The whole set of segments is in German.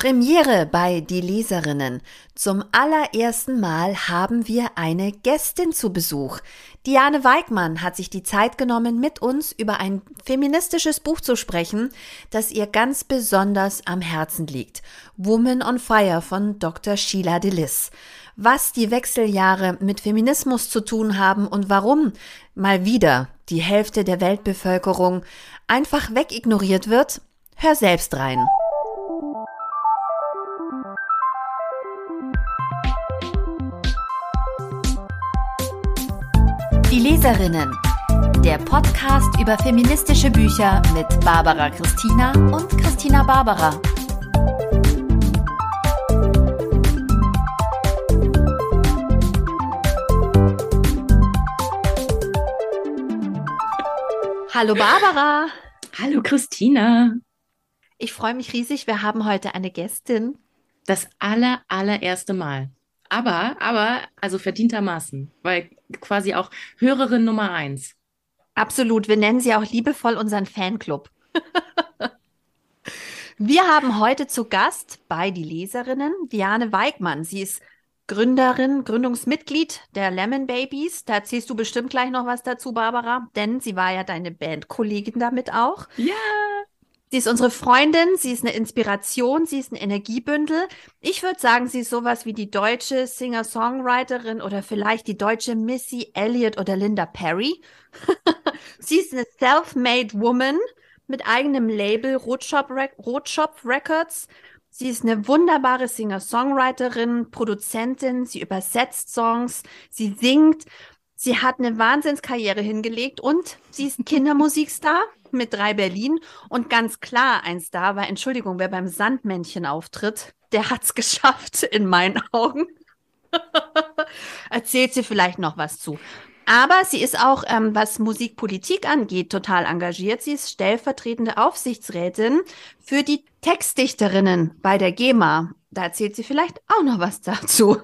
Premiere bei Die Leserinnen. Zum allerersten Mal haben wir eine Gästin zu Besuch. Diane Weigmann hat sich die Zeit genommen, mit uns über ein feministisches Buch zu sprechen, das ihr ganz besonders am Herzen liegt. Woman on Fire von Dr. Sheila Delis. Was die Wechseljahre mit Feminismus zu tun haben und warum mal wieder die Hälfte der Weltbevölkerung einfach wegignoriert wird, hör selbst rein. Die Leserinnen. Der Podcast über feministische Bücher mit Barbara Christina und Christina Barbara. Hallo Barbara. Hallo Christina. Ich freue mich riesig. Wir haben heute eine Gästin. Das aller, allererste Mal. Aber, aber, also verdientermaßen, weil quasi auch Hörerin Nummer eins. Absolut. Wir nennen sie auch liebevoll unseren Fanclub. Wir haben heute zu Gast bei die Leserinnen Diane Weigmann. Sie ist Gründerin, Gründungsmitglied der Lemon Babies. Da erzählst du bestimmt gleich noch was dazu, Barbara, denn sie war ja deine Bandkollegin damit auch. Ja. Sie ist unsere Freundin, sie ist eine Inspiration, sie ist ein Energiebündel. Ich würde sagen, sie ist sowas wie die deutsche Singer-Songwriterin oder vielleicht die deutsche Missy Elliott oder Linda Perry. sie ist eine self-made woman mit eigenem Label Rotshop, Re Rotshop Records. Sie ist eine wunderbare Singer-Songwriterin, Produzentin, sie übersetzt Songs, sie singt. Sie hat eine Wahnsinnskarriere hingelegt und sie ist Kindermusikstar mit drei Berlin und ganz klar ein Star, weil Entschuldigung, wer beim Sandmännchen auftritt, der hat's geschafft in meinen Augen. Erzählt sie vielleicht noch was zu. Aber sie ist auch, ähm, was Musikpolitik angeht, total engagiert. Sie ist stellvertretende Aufsichtsrätin für die Textdichterinnen bei der GEMA. Da erzählt sie vielleicht auch noch was dazu.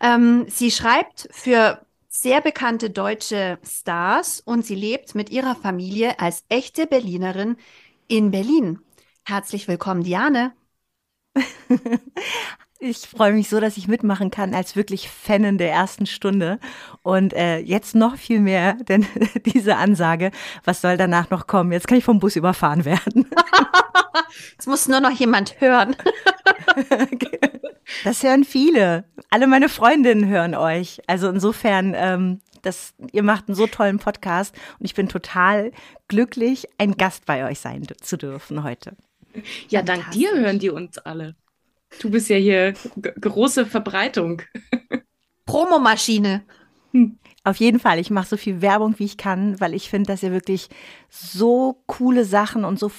Ähm, sie schreibt für sehr bekannte deutsche Stars und sie lebt mit ihrer Familie als echte Berlinerin in Berlin. Herzlich willkommen, Diane. Ich freue mich so, dass ich mitmachen kann als wirklich Fanin der ersten Stunde. Und äh, jetzt noch viel mehr, denn diese Ansage, was soll danach noch kommen? Jetzt kann ich vom Bus überfahren werden. Jetzt muss nur noch jemand hören. Das hören viele. Alle meine Freundinnen hören euch. Also insofern, ähm, das, ihr macht einen so tollen Podcast und ich bin total glücklich, ein Gast bei euch sein zu dürfen heute. Ja, dank dir hören die uns alle. Du bist ja hier große Verbreitung. Promomaschine. Hm. Auf jeden Fall, ich mache so viel Werbung, wie ich kann, weil ich finde, dass ihr wirklich so coole Sachen und so,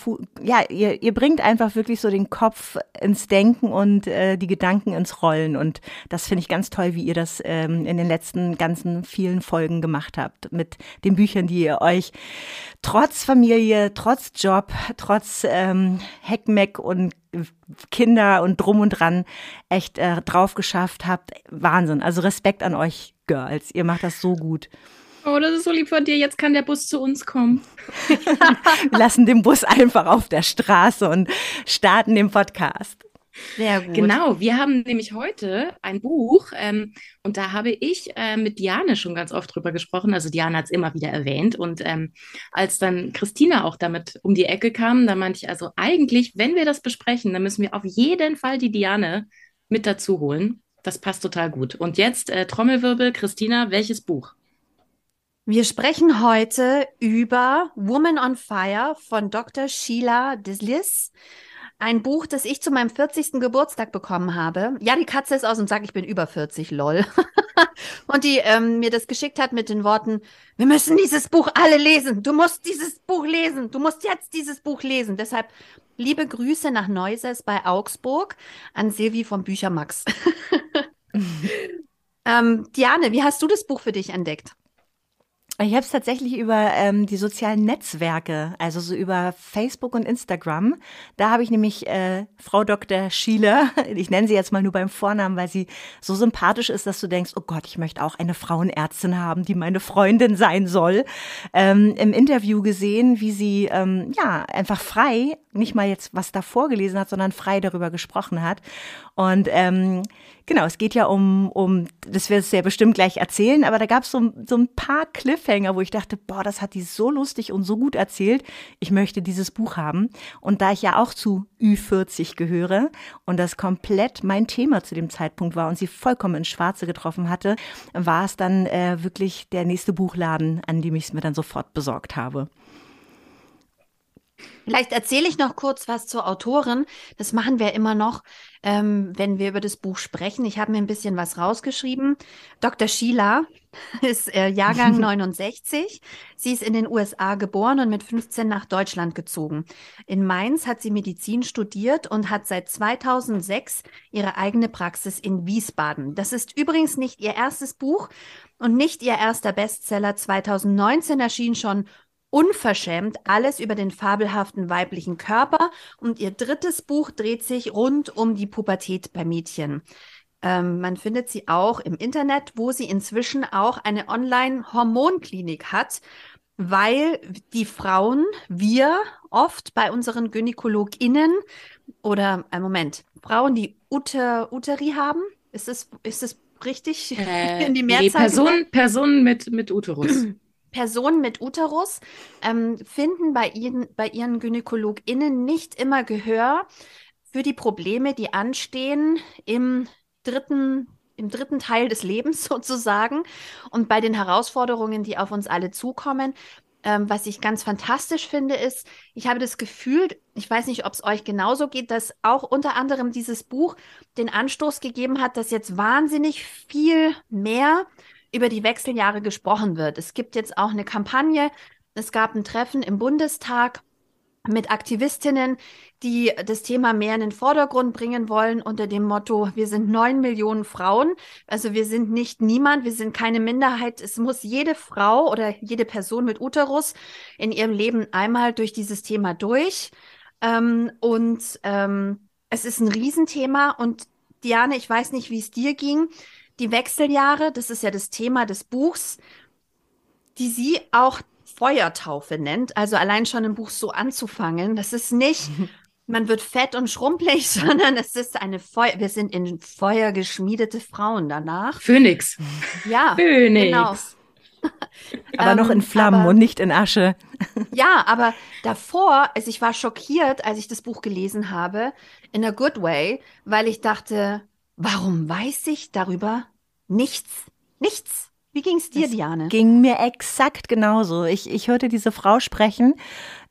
ja, ihr, ihr bringt einfach wirklich so den Kopf ins Denken und äh, die Gedanken ins Rollen. Und das finde ich ganz toll, wie ihr das ähm, in den letzten ganzen vielen Folgen gemacht habt. Mit den Büchern, die ihr euch trotz Familie, trotz Job, trotz ähm, Heckmeck und Kinder und drum und dran echt äh, drauf geschafft habt. Wahnsinn. Also Respekt an euch Girls. Ihr macht das so gut. Oh, das ist so lieb von dir. Jetzt kann der Bus zu uns kommen. Wir lassen den Bus einfach auf der Straße und starten den Podcast. Sehr gut. Genau, wir haben nämlich heute ein Buch ähm, und da habe ich äh, mit Diane schon ganz oft drüber gesprochen. Also Diane hat es immer wieder erwähnt und ähm, als dann Christina auch damit um die Ecke kam, da meinte ich also eigentlich, wenn wir das besprechen, dann müssen wir auf jeden Fall die Diane mit dazu holen. Das passt total gut. Und jetzt äh, Trommelwirbel, Christina, welches Buch? Wir sprechen heute über Woman on Fire von Dr. Sheila Deslis. Ein Buch, das ich zu meinem 40. Geburtstag bekommen habe. Ja, die Katze ist aus und sagt, ich bin über 40, lol. und die ähm, mir das geschickt hat mit den Worten, wir müssen dieses Buch alle lesen. Du musst dieses Buch lesen. Du musst jetzt dieses Buch lesen. Deshalb liebe Grüße nach Neuses bei Augsburg an Silvi vom Büchermax. ähm, Diane, wie hast du das Buch für dich entdeckt? Ich habe es tatsächlich über ähm, die sozialen Netzwerke, also so über Facebook und Instagram. Da habe ich nämlich äh, Frau Dr. Schieler, ich nenne sie jetzt mal nur beim Vornamen, weil sie so sympathisch ist, dass du denkst, oh Gott, ich möchte auch eine Frauenärztin haben, die meine Freundin sein soll. Ähm, Im Interview gesehen, wie sie ähm, ja einfach frei, nicht mal jetzt was da vorgelesen hat, sondern frei darüber gesprochen hat. Und ähm, genau, es geht ja um, um, das wirst du ja bestimmt gleich erzählen, aber da gab es so, so ein paar Cliffhanger, wo ich dachte, boah, das hat die so lustig und so gut erzählt. Ich möchte dieses Buch haben. Und da ich ja auch zu Ü40 gehöre und das komplett mein Thema zu dem Zeitpunkt war und sie vollkommen ins Schwarze getroffen hatte, war es dann äh, wirklich der nächste Buchladen, an dem ich es mir dann sofort besorgt habe. Vielleicht erzähle ich noch kurz was zur Autorin. Das machen wir immer noch, ähm, wenn wir über das Buch sprechen. Ich habe mir ein bisschen was rausgeschrieben. Dr. Sheila ist äh, Jahrgang 69. Sie ist in den USA geboren und mit 15 nach Deutschland gezogen. In Mainz hat sie Medizin studiert und hat seit 2006 ihre eigene Praxis in Wiesbaden. Das ist übrigens nicht ihr erstes Buch und nicht ihr erster Bestseller. 2019 erschien schon unverschämt alles über den fabelhaften weiblichen Körper und ihr drittes Buch dreht sich rund um die Pubertät bei Mädchen. Ähm, man findet sie auch im Internet, wo sie inzwischen auch eine Online-Hormonklinik hat, weil die Frauen, wir oft bei unseren GynäkologInnen oder, ein äh, Moment, Frauen, die Uter, Uteri haben, ist es, ist es richtig äh, in die Mehrzahl? Nee, Personen, Personen mit, mit Uterus. Personen mit Uterus ähm, finden bei, ihren, bei ihren GynäkologInnen nicht immer Gehör für die Probleme, die anstehen im dritten im dritten Teil des Lebens sozusagen und bei den Herausforderungen, die auf uns alle zukommen. Ähm, was ich ganz fantastisch finde, ist, ich habe das Gefühl, ich weiß nicht, ob es euch genauso geht, dass auch unter anderem dieses Buch den Anstoß gegeben hat, dass jetzt wahnsinnig viel mehr über die Wechseljahre gesprochen wird. Es gibt jetzt auch eine Kampagne. Es gab ein Treffen im Bundestag mit Aktivistinnen, die das Thema mehr in den Vordergrund bringen wollen unter dem Motto, wir sind neun Millionen Frauen. Also wir sind nicht niemand, wir sind keine Minderheit. Es muss jede Frau oder jede Person mit Uterus in ihrem Leben einmal durch dieses Thema durch. Ähm, und ähm, es ist ein Riesenthema. Und Diane, ich weiß nicht, wie es dir ging die Wechseljahre, das ist ja das Thema des Buchs, die sie auch Feuertaufe nennt. Also allein schon im Buch so anzufangen, das ist nicht, man wird fett und schrumpelig, sondern es ist eine Feuer, wir sind in Feuer geschmiedete Frauen danach. Phönix. Ja, Phönix. Genau. aber ähm, noch in Flammen aber, und nicht in Asche. ja, aber davor, also ich war schockiert, als ich das Buch gelesen habe, in a good way, weil ich dachte, Warum weiß ich darüber nichts? Nichts. Wie ging es dir, das Diane? Ging mir exakt genauso. Ich, ich hörte diese Frau sprechen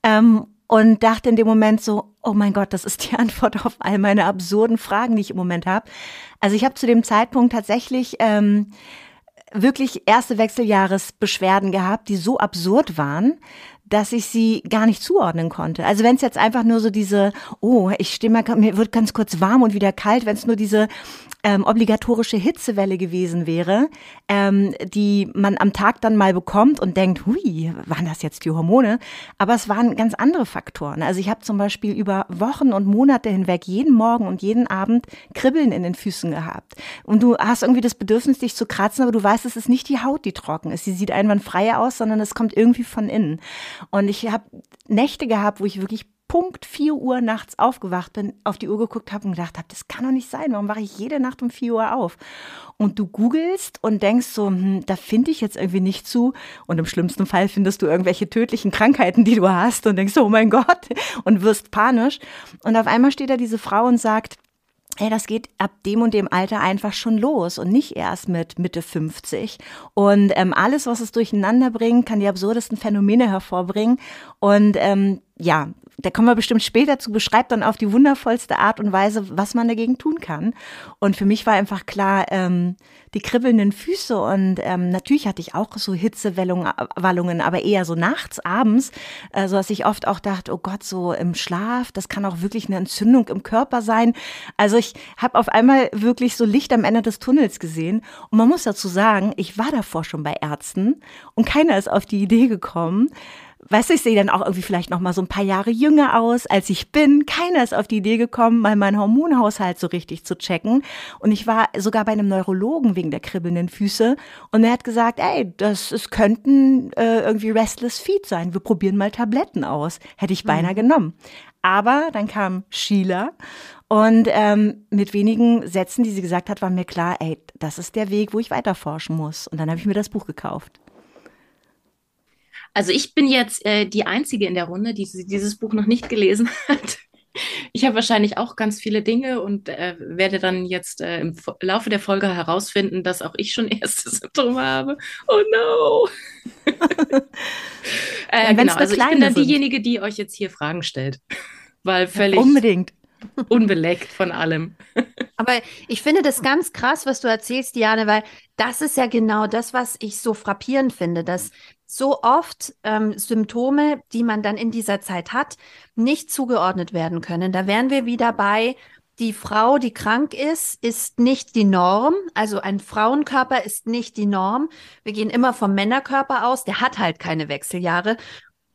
ähm, und dachte in dem Moment so, oh mein Gott, das ist die Antwort auf all meine absurden Fragen, die ich im Moment habe. Also ich habe zu dem Zeitpunkt tatsächlich ähm, wirklich erste Wechseljahresbeschwerden gehabt, die so absurd waren, dass ich sie gar nicht zuordnen konnte. Also wenn es jetzt einfach nur so diese, oh, ich stehe mal, mir wird ganz kurz warm und wieder kalt, wenn es nur diese ähm, obligatorische Hitzewelle gewesen wäre, ähm, die man am Tag dann mal bekommt und denkt, hui, waren das jetzt die Hormone? Aber es waren ganz andere Faktoren. Also ich habe zum Beispiel über Wochen und Monate hinweg jeden Morgen und jeden Abend Kribbeln in den Füßen gehabt. Und du hast irgendwie das Bedürfnis, dich zu kratzen, aber du weißt, es ist nicht die Haut, die trocken ist. Sie sieht einwandfrei aus, sondern es kommt irgendwie von innen. Und ich habe Nächte gehabt, wo ich wirklich Punkt 4 Uhr nachts aufgewacht bin, auf die Uhr geguckt habe und gedacht habe, das kann doch nicht sein, warum wache ich jede Nacht um 4 Uhr auf? Und du googelst und denkst so, hm, da finde ich jetzt irgendwie nicht zu. Und im schlimmsten Fall findest du irgendwelche tödlichen Krankheiten, die du hast und denkst, oh mein Gott, und wirst panisch. Und auf einmal steht da diese Frau und sagt, Ey, das geht ab dem und dem Alter einfach schon los und nicht erst mit Mitte 50. Und ähm, alles, was es durcheinander bringt, kann die absurdesten Phänomene hervorbringen. Und ähm, ja, da kommen wir bestimmt später zu, beschreibt dann auf die wundervollste Art und Weise, was man dagegen tun kann. Und für mich war einfach klar, ähm, die kribbelnden Füße und ähm, natürlich hatte ich auch so Hitzewallungen, aber eher so nachts, abends, äh, so dass ich oft auch dachte, oh Gott, so im Schlaf, das kann auch wirklich eine Entzündung im Körper sein. Also ich habe auf einmal wirklich so Licht am Ende des Tunnels gesehen. Und man muss dazu sagen, ich war davor schon bei Ärzten und keiner ist auf die Idee gekommen, weißt du, ich sehe dann auch irgendwie vielleicht noch mal so ein paar Jahre jünger aus, als ich bin. Keiner ist auf die Idee gekommen, mal meinen Hormonhaushalt so richtig zu checken. Und ich war sogar bei einem Neurologen wegen der kribbelnden Füße. Und er hat gesagt, ey, das es könnten äh, irgendwie Restless Feet sein. Wir probieren mal Tabletten aus. Hätte ich beinahe mhm. genommen. Aber dann kam Sheila und ähm, mit wenigen Sätzen, die sie gesagt hat, war mir klar, ey, das ist der Weg, wo ich weiter forschen muss. Und dann habe ich mir das Buch gekauft. Also ich bin jetzt äh, die Einzige in der Runde, die dieses Buch noch nicht gelesen hat. Ich habe wahrscheinlich auch ganz viele Dinge und äh, werde dann jetzt äh, im Laufe der Folge herausfinden, dass auch ich schon erste Symptome habe. Oh no! äh, genau, also ich bin dann sind. diejenige, die euch jetzt hier Fragen stellt. Weil völlig. Unbedingt. Unbeleckt von allem. Aber ich finde das ganz krass, was du erzählst, Diane, weil das ist ja genau das, was ich so frappierend finde, dass so oft ähm, Symptome, die man dann in dieser Zeit hat, nicht zugeordnet werden können. Da wären wir wieder bei, die Frau, die krank ist, ist nicht die Norm. Also ein Frauenkörper ist nicht die Norm. Wir gehen immer vom Männerkörper aus. Der hat halt keine Wechseljahre.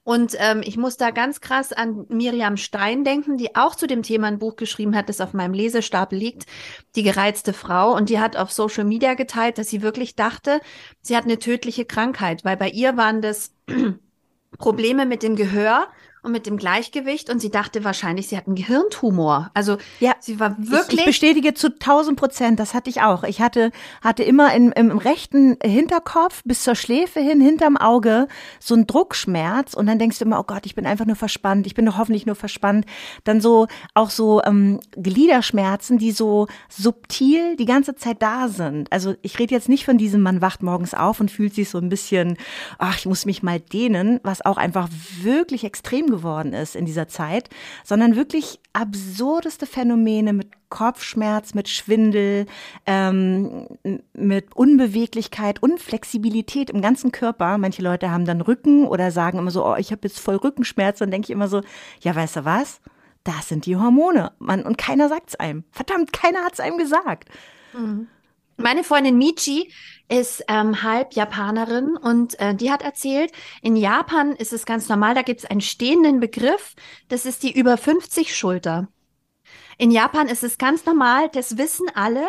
Und ähm, ich muss da ganz krass an Miriam Stein denken, die auch zu dem Thema ein Buch geschrieben hat, das auf meinem Lesestapel liegt, Die gereizte Frau. Und die hat auf Social Media geteilt, dass sie wirklich dachte, sie hat eine tödliche Krankheit, weil bei ihr waren das Probleme mit dem Gehör und mit dem Gleichgewicht und sie dachte wahrscheinlich, sie hat einen Gehirntumor. Also ja, sie war wirklich. Ich, ich bestätige zu 1000 Prozent, das hatte ich auch. Ich hatte, hatte immer in, im, im rechten Hinterkopf bis zur Schläfe hin, hinterm Auge, so einen Druckschmerz und dann denkst du immer, oh Gott, ich bin einfach nur verspannt, ich bin doch hoffentlich nur verspannt. Dann so, auch so ähm, Gliederschmerzen, die so subtil die ganze Zeit da sind. Also ich rede jetzt nicht von diesem, man wacht morgens auf und fühlt sich so ein bisschen, ach, ich muss mich mal dehnen, was auch einfach wirklich extrem geworden ist in dieser Zeit, sondern wirklich absurdeste Phänomene mit Kopfschmerz, mit Schwindel, ähm, mit Unbeweglichkeit, Unflexibilität im ganzen Körper. Manche Leute haben dann Rücken oder sagen immer so, oh, ich habe jetzt voll Rückenschmerz. Dann denke ich immer so, ja, weißt du was? Das sind die Hormone. Man, und keiner sagt es einem. Verdammt, keiner hat es einem gesagt. Mhm. Meine Freundin Michi ist ähm, halb Japanerin und äh, die hat erzählt, in Japan ist es ganz normal, da gibt es einen stehenden Begriff, das ist die über 50 Schulter. In Japan ist es ganz normal, das wissen alle.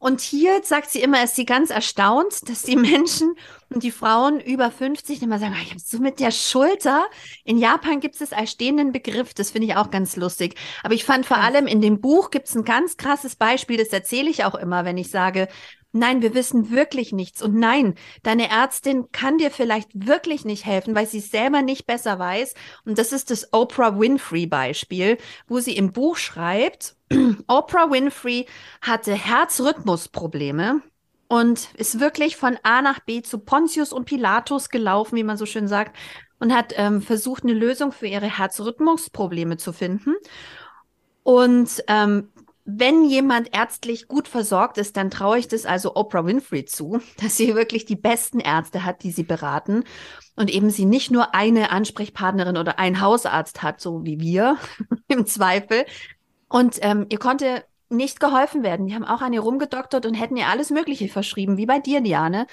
Und hier sagt sie immer, ist sie ganz erstaunt, dass die Menschen und die Frauen über 50 immer sagen, ah, ich habe so mit der Schulter. In Japan gibt es als stehenden Begriff, das finde ich auch ganz lustig. Aber ich fand vor allem in dem Buch gibt es ein ganz krasses Beispiel, das erzähle ich auch immer, wenn ich sage, Nein, wir wissen wirklich nichts. Und nein, deine Ärztin kann dir vielleicht wirklich nicht helfen, weil sie es selber nicht besser weiß. Und das ist das Oprah Winfrey Beispiel, wo sie im Buch schreibt, Oprah Winfrey hatte Herzrhythmusprobleme und ist wirklich von A nach B zu Pontius und Pilatus gelaufen, wie man so schön sagt, und hat ähm, versucht, eine Lösung für ihre Herzrhythmusprobleme zu finden. Und ähm, wenn jemand ärztlich gut versorgt ist, dann traue ich das also Oprah Winfrey zu, dass sie wirklich die besten Ärzte hat, die sie beraten und eben sie nicht nur eine Ansprechpartnerin oder einen Hausarzt hat, so wie wir im Zweifel. Und ähm, ihr konnte nicht geholfen werden. Die haben auch an ihr rumgedoktert und hätten ihr alles Mögliche verschrieben, wie bei dir, Diane.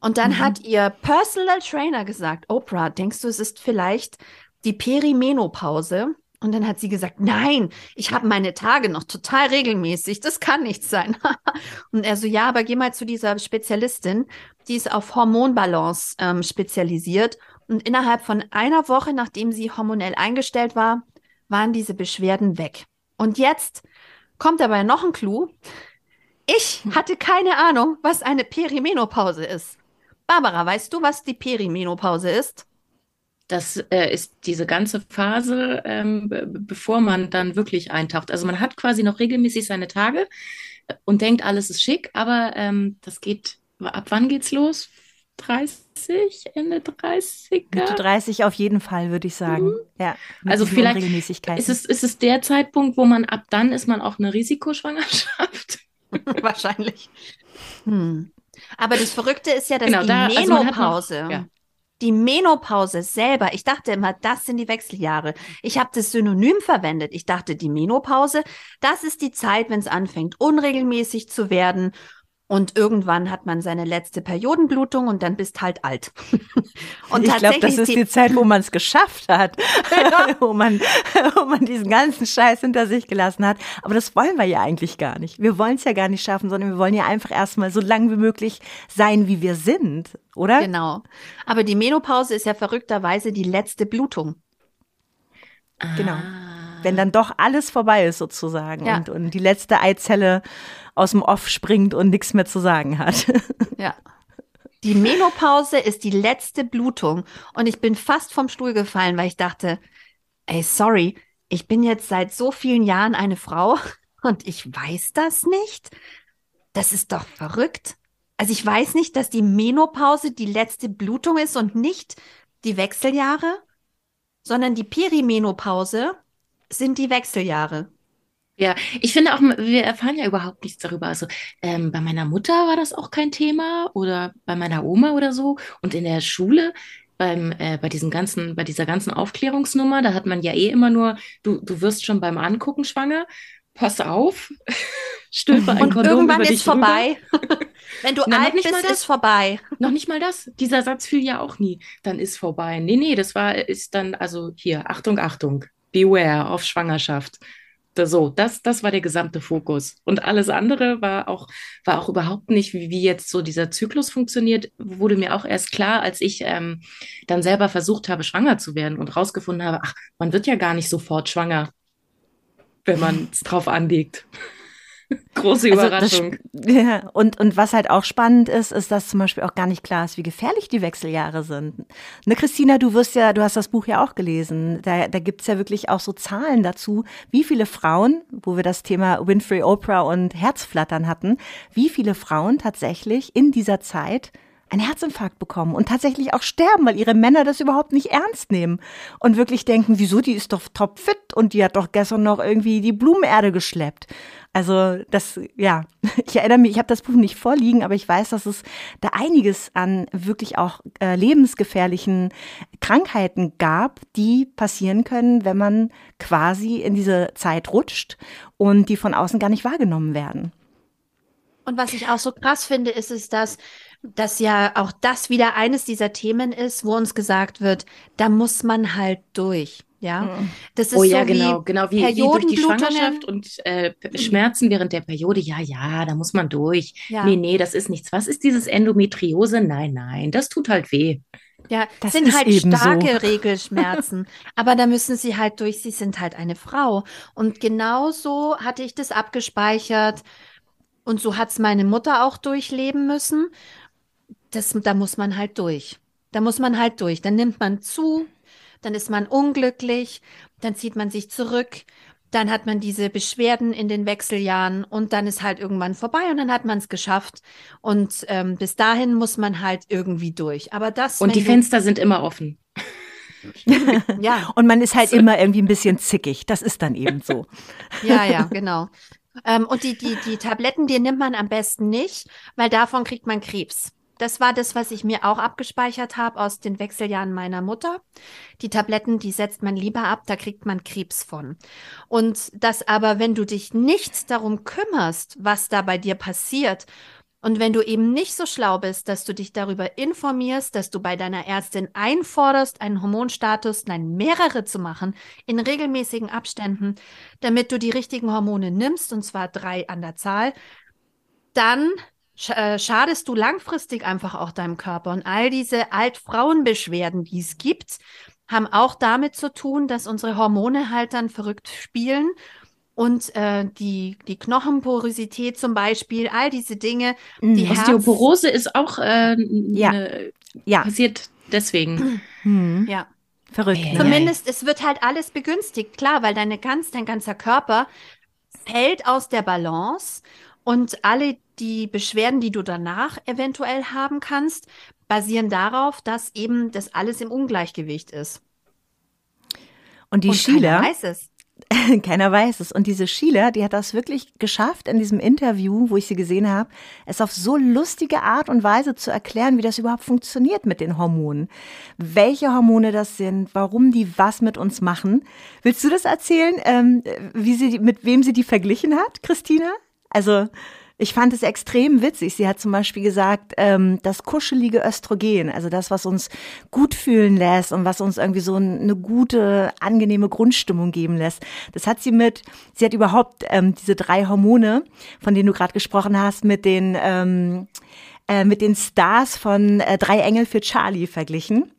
Und dann mhm. hat ihr Personal Trainer gesagt, Oprah, denkst du, es ist vielleicht die Perimenopause? Und dann hat sie gesagt, nein, ich habe meine Tage noch total regelmäßig, das kann nicht sein. und er so, ja, aber geh mal zu dieser Spezialistin, die ist auf Hormonbalance ähm, spezialisiert. Und innerhalb von einer Woche, nachdem sie hormonell eingestellt war, waren diese Beschwerden weg. Und jetzt kommt dabei noch ein Clou. Ich hatte keine Ahnung, was eine Perimenopause ist. Barbara, weißt du, was die Perimenopause ist? Das äh, ist diese ganze Phase, ähm, bevor man dann wirklich eintaucht. Also man hat quasi noch regelmäßig seine Tage und denkt, alles ist schick, aber ähm, das geht, ab wann geht's los? 30, Ende 30er. Mitte 30 auf jeden Fall, würde ich sagen. Mhm. Ja. Also vielleicht ist es, ist es der Zeitpunkt, wo man ab dann ist man auch eine Risikoschwangerschaft. Wahrscheinlich. Hm. Aber das Verrückte ist ja, dass genau, die da, Menopause, also ja. Die Menopause selber, ich dachte immer, das sind die Wechseljahre. Ich habe das Synonym verwendet. Ich dachte, die Menopause, das ist die Zeit, wenn es anfängt, unregelmäßig zu werden und irgendwann hat man seine letzte Periodenblutung und dann bist halt alt. und ich glaube, das ist die, die Zeit, wo man es geschafft hat, wo, man, wo man diesen ganzen Scheiß hinter sich gelassen hat. Aber das wollen wir ja eigentlich gar nicht. Wir wollen es ja gar nicht schaffen, sondern wir wollen ja einfach erstmal so lange wie möglich sein, wie wir sind, oder? Genau. Aber die Menopause ist ja verrückterweise die letzte Blutung. Genau. Wenn dann doch alles vorbei ist sozusagen ja. und, und die letzte Eizelle aus dem Off springt und nichts mehr zu sagen hat. Ja. Die Menopause ist die letzte Blutung und ich bin fast vom Stuhl gefallen, weil ich dachte, ey, sorry, ich bin jetzt seit so vielen Jahren eine Frau und ich weiß das nicht. Das ist doch verrückt. Also ich weiß nicht, dass die Menopause die letzte Blutung ist und nicht die Wechseljahre, sondern die Perimenopause sind die Wechseljahre. Ja, ich finde auch, wir erfahren ja überhaupt nichts darüber. Also ähm, bei meiner Mutter war das auch kein Thema oder bei meiner Oma oder so. Und in der Schule, beim, äh, bei diesem ganzen, bei dieser ganzen Aufklärungsnummer, da hat man ja eh immer nur, du, du wirst schon beim Angucken schwanger, pass auf, stülpe ein Und Kondom irgendwann über ist vorbei. Wenn du Na, alt bist, das, ist vorbei. Noch nicht mal das. Dieser Satz fiel ja auch nie. Dann ist vorbei. Nee, nee, das war, ist dann, also hier, Achtung, Achtung, beware auf Schwangerschaft so, das, das war der gesamte Fokus. Und alles andere war auch, war auch überhaupt nicht, wie, wie jetzt so dieser Zyklus funktioniert, wurde mir auch erst klar, als ich ähm, dann selber versucht habe, schwanger zu werden und rausgefunden habe, ach, man wird ja gar nicht sofort schwanger, wenn man es drauf anlegt. Große Überraschung. Also das, ja, und, und was halt auch spannend ist, ist, dass zum Beispiel auch gar nicht klar ist, wie gefährlich die Wechseljahre sind. Ne, Christina, du wirst ja, du hast das Buch ja auch gelesen. Da, da gibt's ja wirklich auch so Zahlen dazu, wie viele Frauen, wo wir das Thema Winfrey Oprah und Herzflattern hatten, wie viele Frauen tatsächlich in dieser Zeit einen Herzinfarkt bekommen und tatsächlich auch sterben, weil ihre Männer das überhaupt nicht ernst nehmen und wirklich denken, wieso, die ist doch topfit und die hat doch gestern noch irgendwie die Blumenerde geschleppt. Also das, ja, ich erinnere mich, ich habe das Buch nicht vorliegen, aber ich weiß, dass es da einiges an wirklich auch äh, lebensgefährlichen Krankheiten gab, die passieren können, wenn man quasi in diese Zeit rutscht und die von außen gar nicht wahrgenommen werden. Und was ich auch so krass finde, ist es, dass dass ja auch das wieder eines dieser Themen ist, wo uns gesagt wird, da muss man halt durch. Ja, mhm. das ist oh ja, so genau, genau wie, wie durch die Schwangerschaft und äh, Schmerzen während der Periode. Ja, ja, da muss man durch. Ja. Nee, nee, das ist nichts. Was ist dieses Endometriose? Nein, nein, das tut halt weh. Ja, das sind halt starke so. Regelschmerzen. aber da müssen sie halt durch. Sie sind halt eine Frau. Und genau so hatte ich das abgespeichert. Und so hat es meine Mutter auch durchleben müssen das, da muss man halt durch. Da muss man halt durch. Dann nimmt man zu, dann ist man unglücklich, dann zieht man sich zurück, dann hat man diese Beschwerden in den Wechseljahren und dann ist halt irgendwann vorbei und dann hat man es geschafft. Und ähm, bis dahin muss man halt irgendwie durch. Aber das. Und die Fenster sind immer offen. ja. Und man ist halt immer irgendwie ein bisschen zickig. Das ist dann eben so. ja, ja, genau. Ähm, und die, die, die Tabletten, die nimmt man am besten nicht, weil davon kriegt man Krebs. Das war das, was ich mir auch abgespeichert habe aus den Wechseljahren meiner Mutter. Die Tabletten, die setzt man lieber ab, da kriegt man Krebs von. Und das aber, wenn du dich nicht darum kümmerst, was da bei dir passiert, und wenn du eben nicht so schlau bist, dass du dich darüber informierst, dass du bei deiner Ärztin einforderst, einen Hormonstatus, nein, mehrere zu machen, in regelmäßigen Abständen, damit du die richtigen Hormone nimmst, und zwar drei an der Zahl, dann schadest du langfristig einfach auch deinem Körper. Und all diese Altfrauenbeschwerden, die es gibt, haben auch damit zu tun, dass unsere Hormone halt dann verrückt spielen und äh, die, die Knochenporosität zum Beispiel, all diese Dinge. Mhm. Die Osteoporose ist auch äh, ja. Ne, ja. passiert deswegen. Mhm. Ja. Verrückt. Ne? Zumindest, es wird halt alles begünstigt, klar, weil deine ganz, dein ganzer Körper fällt aus der Balance und alle die Beschwerden, die du danach eventuell haben kannst, basieren darauf, dass eben das alles im Ungleichgewicht ist. Und die Und Sheila, keiner weiß es. keiner weiß es. Und diese Sheila, die hat das wirklich geschafft, in diesem Interview, wo ich sie gesehen habe, es auf so lustige Art und Weise zu erklären, wie das überhaupt funktioniert mit den Hormonen. Welche Hormone das sind, warum die was mit uns machen. Willst du das erzählen, ähm, wie sie, mit wem sie die verglichen hat, Christina? Also, ich fand es extrem witzig. Sie hat zum Beispiel gesagt, ähm, das kuschelige Östrogen, also das, was uns gut fühlen lässt und was uns irgendwie so eine gute, angenehme Grundstimmung geben lässt, das hat sie mit, sie hat überhaupt ähm, diese drei Hormone, von denen du gerade gesprochen hast, mit den, ähm, äh, mit den Stars von äh, Drei Engel für Charlie verglichen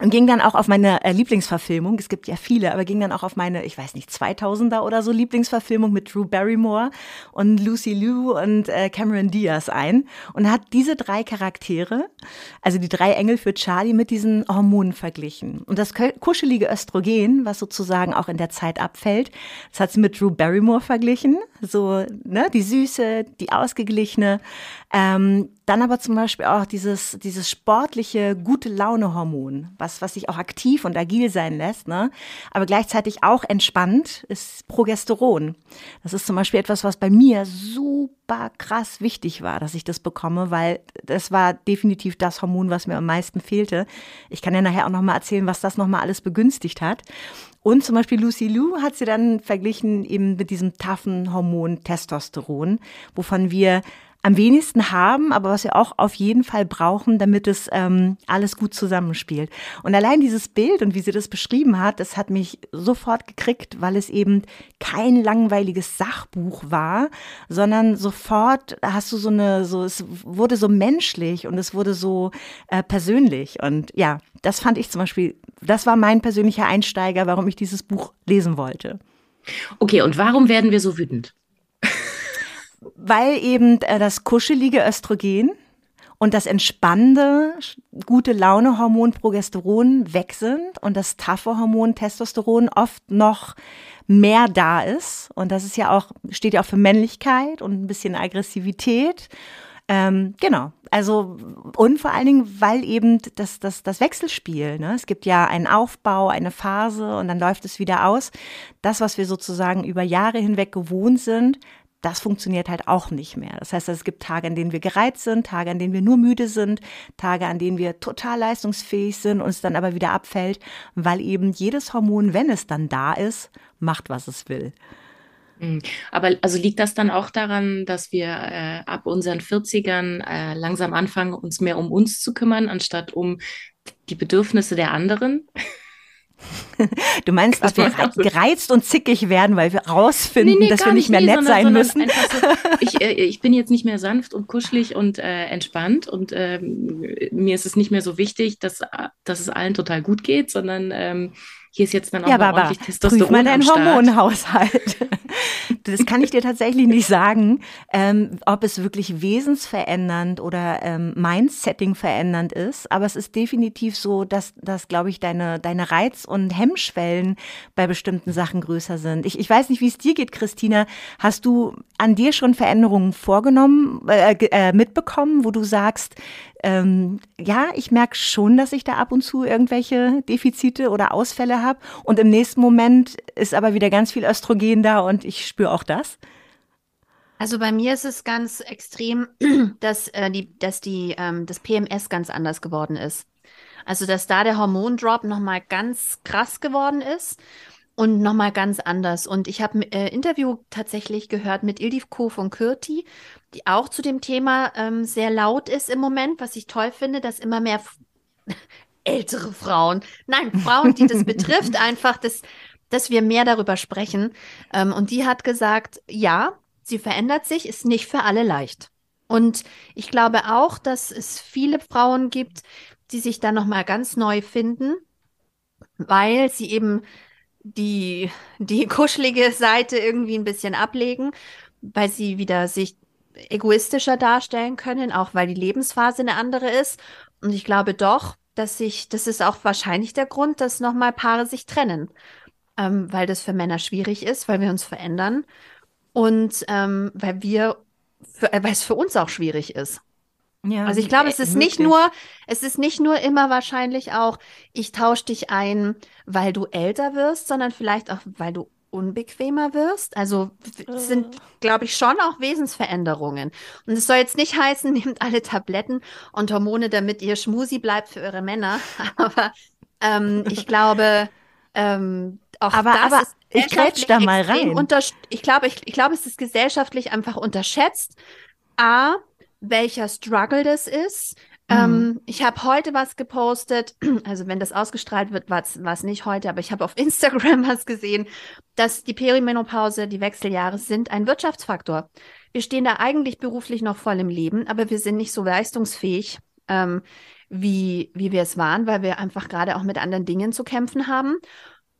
und ging dann auch auf meine äh, Lieblingsverfilmung. Es gibt ja viele, aber ging dann auch auf meine, ich weiß nicht, 2000er oder so Lieblingsverfilmung mit Drew Barrymore und Lucy Liu und äh, Cameron Diaz ein und hat diese drei Charaktere, also die drei Engel für Charlie, mit diesen Hormonen verglichen. Und das kuschelige Östrogen, was sozusagen auch in der Zeit abfällt, das hat sie mit Drew Barrymore verglichen, so ne, die süße, die ausgeglichene. Ähm, dann aber zum Beispiel auch dieses, dieses sportliche, gute Laune-Hormon, was, was sich auch aktiv und agil sein lässt, ne? aber gleichzeitig auch entspannt, ist Progesteron. Das ist zum Beispiel etwas, was bei mir super krass wichtig war, dass ich das bekomme, weil das war definitiv das Hormon, was mir am meisten fehlte. Ich kann ja nachher auch nochmal erzählen, was das nochmal alles begünstigt hat. Und zum Beispiel Lucy Liu hat sie dann verglichen eben mit diesem taffen Hormon Testosteron, wovon wir am wenigsten haben, aber was wir auch auf jeden Fall brauchen, damit es ähm, alles gut zusammenspielt. Und allein dieses Bild und wie sie das beschrieben hat, das hat mich sofort gekriegt, weil es eben kein langweiliges Sachbuch war, sondern sofort hast du so eine, so es wurde so menschlich und es wurde so äh, persönlich. Und ja, das fand ich zum Beispiel, das war mein persönlicher Einsteiger, warum ich dieses Buch lesen wollte. Okay, und warum werden wir so wütend? Weil eben äh, das kuschelige Östrogen und das entspannende, gute Laune-Hormon Progesteron weg sind und das taffe Hormon Testosteron oft noch mehr da ist. Und das ist ja auch, steht ja auch für Männlichkeit und ein bisschen Aggressivität. Ähm, genau. Also, und vor allen Dingen, weil eben das, das, das Wechselspiel, ne? es gibt ja einen Aufbau, eine Phase und dann läuft es wieder aus. Das, was wir sozusagen über Jahre hinweg gewohnt sind, das funktioniert halt auch nicht mehr. Das heißt, es gibt Tage, an denen wir gereizt sind, Tage, an denen wir nur müde sind, Tage, an denen wir total leistungsfähig sind und es dann aber wieder abfällt, weil eben jedes Hormon, wenn es dann da ist, macht, was es will. Mhm. Aber also liegt das dann auch daran, dass wir äh, ab unseren 40ern äh, langsam anfangen, uns mehr um uns zu kümmern, anstatt um die Bedürfnisse der anderen? Du meinst, dass wir gereizt und zickig werden, weil wir rausfinden, nee, nee, dass wir nicht mehr nee, nett sondern, sein müssen? So, ich, äh, ich, bin jetzt nicht mehr sanft und kuschelig und äh, entspannt und ähm, mir ist es nicht mehr so wichtig, dass, dass es allen total gut geht, sondern ähm, hier ist jetzt dann auch ja, mal ordentlich Testosteron prüf mal deinen Hormonhaushalt. das kann ich dir tatsächlich nicht sagen, ähm, ob es wirklich wesensverändernd oder ähm, Mindsetting verändernd ist. Aber es ist definitiv so, dass, dass glaube ich, deine, deine Reiz- und Hemmschwellen bei bestimmten Sachen größer sind. Ich, ich weiß nicht, wie es dir geht, Christina. Hast du an dir schon Veränderungen vorgenommen, äh, äh, mitbekommen, wo du sagst, ähm, ja, ich merke schon, dass ich da ab und zu irgendwelche Defizite oder Ausfälle habe. Und im nächsten Moment ist aber wieder ganz viel Östrogen da und ich spüre auch das. Also bei mir ist es ganz extrem, dass, äh, die, dass die, ähm, das PMS ganz anders geworden ist. Also dass da der Hormondrop nochmal ganz krass geworden ist und nochmal ganz anders. Und ich habe ein äh, Interview tatsächlich gehört mit Ildiko von Kürti, die auch zu dem Thema ähm, sehr laut ist im Moment, was ich toll finde, dass immer mehr ältere Frauen, nein, Frauen, die das betrifft, einfach, dass, dass wir mehr darüber sprechen. Ähm, und die hat gesagt, ja, sie verändert sich, ist nicht für alle leicht. Und ich glaube auch, dass es viele Frauen gibt, die sich da nochmal ganz neu finden, weil sie eben die, die kuschelige Seite irgendwie ein bisschen ablegen, weil sie wieder sich egoistischer darstellen können, auch weil die Lebensphase eine andere ist. Und ich glaube doch, dass sich, das ist auch wahrscheinlich der Grund, dass nochmal Paare sich trennen, ähm, weil das für Männer schwierig ist, weil wir uns verändern und ähm, weil wir, äh, weil es für uns auch schwierig ist. Ja, also ich glaube, es ist nicht nur, es ist nicht nur immer wahrscheinlich auch, ich tausche dich ein, weil du älter wirst, sondern vielleicht auch, weil du unbequemer wirst. Also es sind, äh. glaube ich, schon auch Wesensveränderungen. Und es soll jetzt nicht heißen, nehmt alle Tabletten und Hormone, damit ihr Schmusi bleibt für eure Männer. Aber ähm, ich glaube, ähm, auch aber, das aber ist ich grätsch da mal rein. Ich glaube, ich, ich glaube, es ist gesellschaftlich einfach unterschätzt. A, welcher Struggle das ist. Mhm. Ähm, ich habe heute was gepostet, also wenn das ausgestrahlt wird, war es nicht heute, aber ich habe auf Instagram was gesehen, dass die Perimenopause, die Wechseljahre sind ein Wirtschaftsfaktor. Wir stehen da eigentlich beruflich noch voll im Leben, aber wir sind nicht so leistungsfähig, ähm, wie, wie wir es waren, weil wir einfach gerade auch mit anderen Dingen zu kämpfen haben.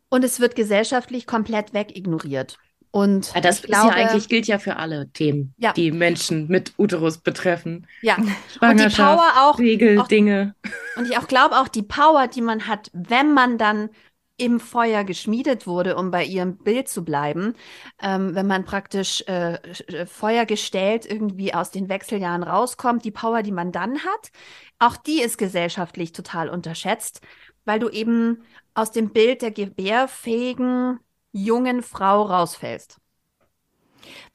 Und es wird gesellschaftlich komplett wegignoriert. Und ja, das glaube, ja eigentlich gilt ja für alle Themen, ja. die Menschen mit Uterus betreffen. Ja, und die Power auch. Regel, auch, Dinge. Und ich auch glaube auch die Power, die man hat, wenn man dann im Feuer geschmiedet wurde, um bei ihrem Bild zu bleiben, ähm, wenn man praktisch äh, äh, Feuer gestellt irgendwie aus den Wechseljahren rauskommt, die Power, die man dann hat, auch die ist gesellschaftlich total unterschätzt, weil du eben aus dem Bild der gebärfähigen jungen Frau rausfällst.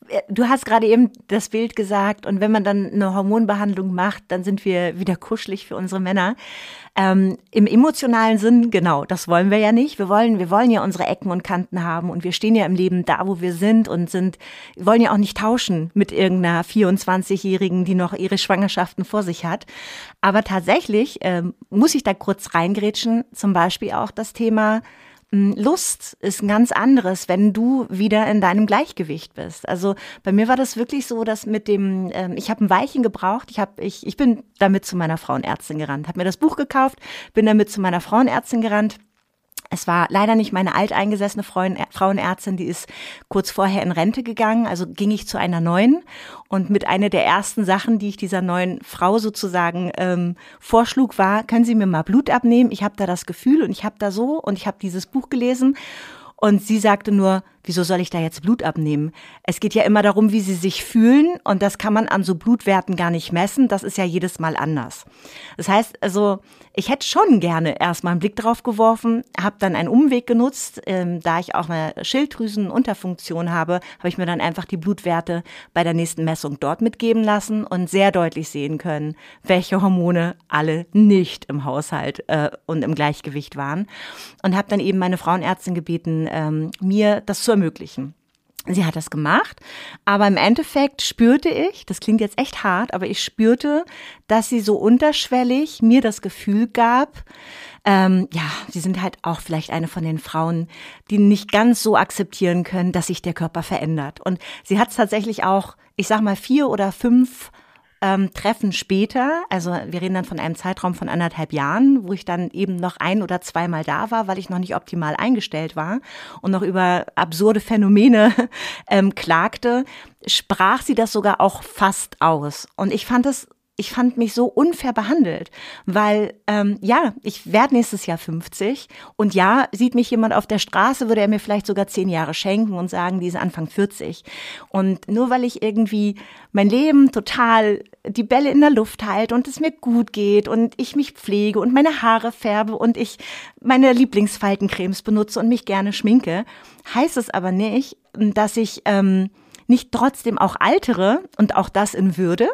Äh, du hast gerade eben das Bild gesagt, und wenn man dann eine Hormonbehandlung macht, dann sind wir wieder kuschelig für unsere Männer. Ähm, Im emotionalen Sinn, genau, das wollen wir ja nicht. Wir wollen, wir wollen ja unsere Ecken und Kanten haben und wir stehen ja im Leben da, wo wir sind und sind, wollen ja auch nicht tauschen mit irgendeiner 24-Jährigen, die noch ihre Schwangerschaften vor sich hat. Aber tatsächlich ähm, muss ich da kurz reingrätschen, zum Beispiel auch das Thema Lust ist ein ganz anderes, wenn du wieder in deinem Gleichgewicht bist. Also bei mir war das wirklich so, dass mit dem, ähm, ich habe ein Weilchen gebraucht. Ich habe, ich, ich bin damit zu meiner Frauenärztin gerannt, habe mir das Buch gekauft, bin damit zu meiner Frauenärztin gerannt es war leider nicht meine alteingesessene Frauenärztin, die ist kurz vorher in Rente gegangen, also ging ich zu einer neuen. Und mit einer der ersten Sachen, die ich dieser neuen Frau sozusagen ähm, vorschlug, war, können Sie mir mal Blut abnehmen? Ich habe da das Gefühl und ich habe da so und ich habe dieses Buch gelesen. Und sie sagte nur, wieso soll ich da jetzt Blut abnehmen? Es geht ja immer darum, wie sie sich fühlen und das kann man an so Blutwerten gar nicht messen. Das ist ja jedes Mal anders. Das heißt, also ich hätte schon gerne erstmal einen Blick drauf geworfen, habe dann einen Umweg genutzt, ähm, da ich auch eine Schilddrüsenunterfunktion habe, habe ich mir dann einfach die Blutwerte bei der nächsten Messung dort mitgeben lassen und sehr deutlich sehen können, welche Hormone alle nicht im Haushalt äh, und im Gleichgewicht waren und habe dann eben meine Frauenärztin gebeten, ähm, mir das ermöglichen. Sie hat das gemacht, aber im Endeffekt spürte ich, das klingt jetzt echt hart, aber ich spürte, dass sie so unterschwellig mir das Gefühl gab, ähm, ja, sie sind halt auch vielleicht eine von den Frauen, die nicht ganz so akzeptieren können, dass sich der Körper verändert. Und sie hat es tatsächlich auch, ich sag mal, vier oder fünf ähm, Treffen später, also wir reden dann von einem Zeitraum von anderthalb Jahren, wo ich dann eben noch ein oder zweimal da war, weil ich noch nicht optimal eingestellt war und noch über absurde Phänomene ähm, klagte, sprach sie das sogar auch fast aus. Und ich fand es ich fand mich so unfair behandelt, weil ähm, ja, ich werde nächstes Jahr 50 und ja, sieht mich jemand auf der Straße, würde er mir vielleicht sogar zehn Jahre schenken und sagen, die ist Anfang 40. Und nur weil ich irgendwie mein Leben total die Bälle in der Luft halte und es mir gut geht und ich mich pflege und meine Haare färbe und ich meine Lieblingsfaltencremes benutze und mich gerne schminke, heißt es aber nicht, dass ich ähm, nicht trotzdem auch altere und auch das in Würde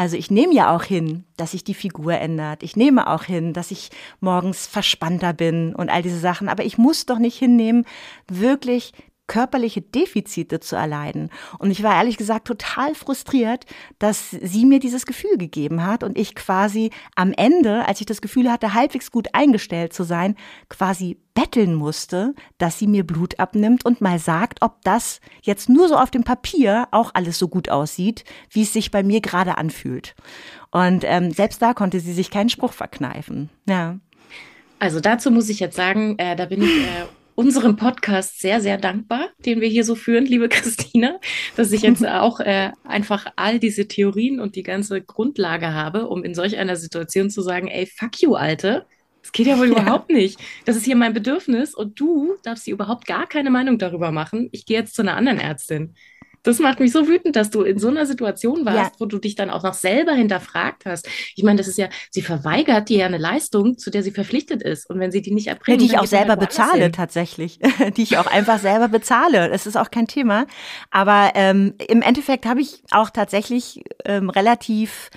also ich nehme ja auch hin, dass sich die Figur ändert. Ich nehme auch hin, dass ich morgens verspannter bin und all diese Sachen. Aber ich muss doch nicht hinnehmen, wirklich körperliche Defizite zu erleiden. Und ich war ehrlich gesagt total frustriert, dass sie mir dieses Gefühl gegeben hat und ich quasi am Ende, als ich das Gefühl hatte, halbwegs gut eingestellt zu sein, quasi betteln musste, dass sie mir Blut abnimmt und mal sagt, ob das jetzt nur so auf dem Papier auch alles so gut aussieht, wie es sich bei mir gerade anfühlt. Und ähm, selbst da konnte sie sich keinen Spruch verkneifen. Ja. Also dazu muss ich jetzt sagen, äh, da bin ich äh, unserem Podcast sehr, sehr dankbar, den wir hier so führen, liebe Christina, dass ich jetzt auch äh, einfach all diese Theorien und die ganze Grundlage habe, um in solch einer Situation zu sagen, ey, fuck you, Alte. Das geht ja wohl ja. überhaupt nicht. Das ist hier mein Bedürfnis und du darfst dir überhaupt gar keine Meinung darüber machen. Ich gehe jetzt zu einer anderen Ärztin. Das macht mich so wütend, dass du in so einer Situation warst, ja. wo du dich dann auch noch selber hinterfragt hast. Ich meine, das ist ja, sie verweigert dir ja eine Leistung, zu der sie verpflichtet ist. Und wenn sie die nicht erbringt, ja, die ich auch selber bezahle, tatsächlich. die ich auch einfach selber bezahle. Das ist auch kein Thema. Aber ähm, im Endeffekt habe ich auch tatsächlich ähm, relativ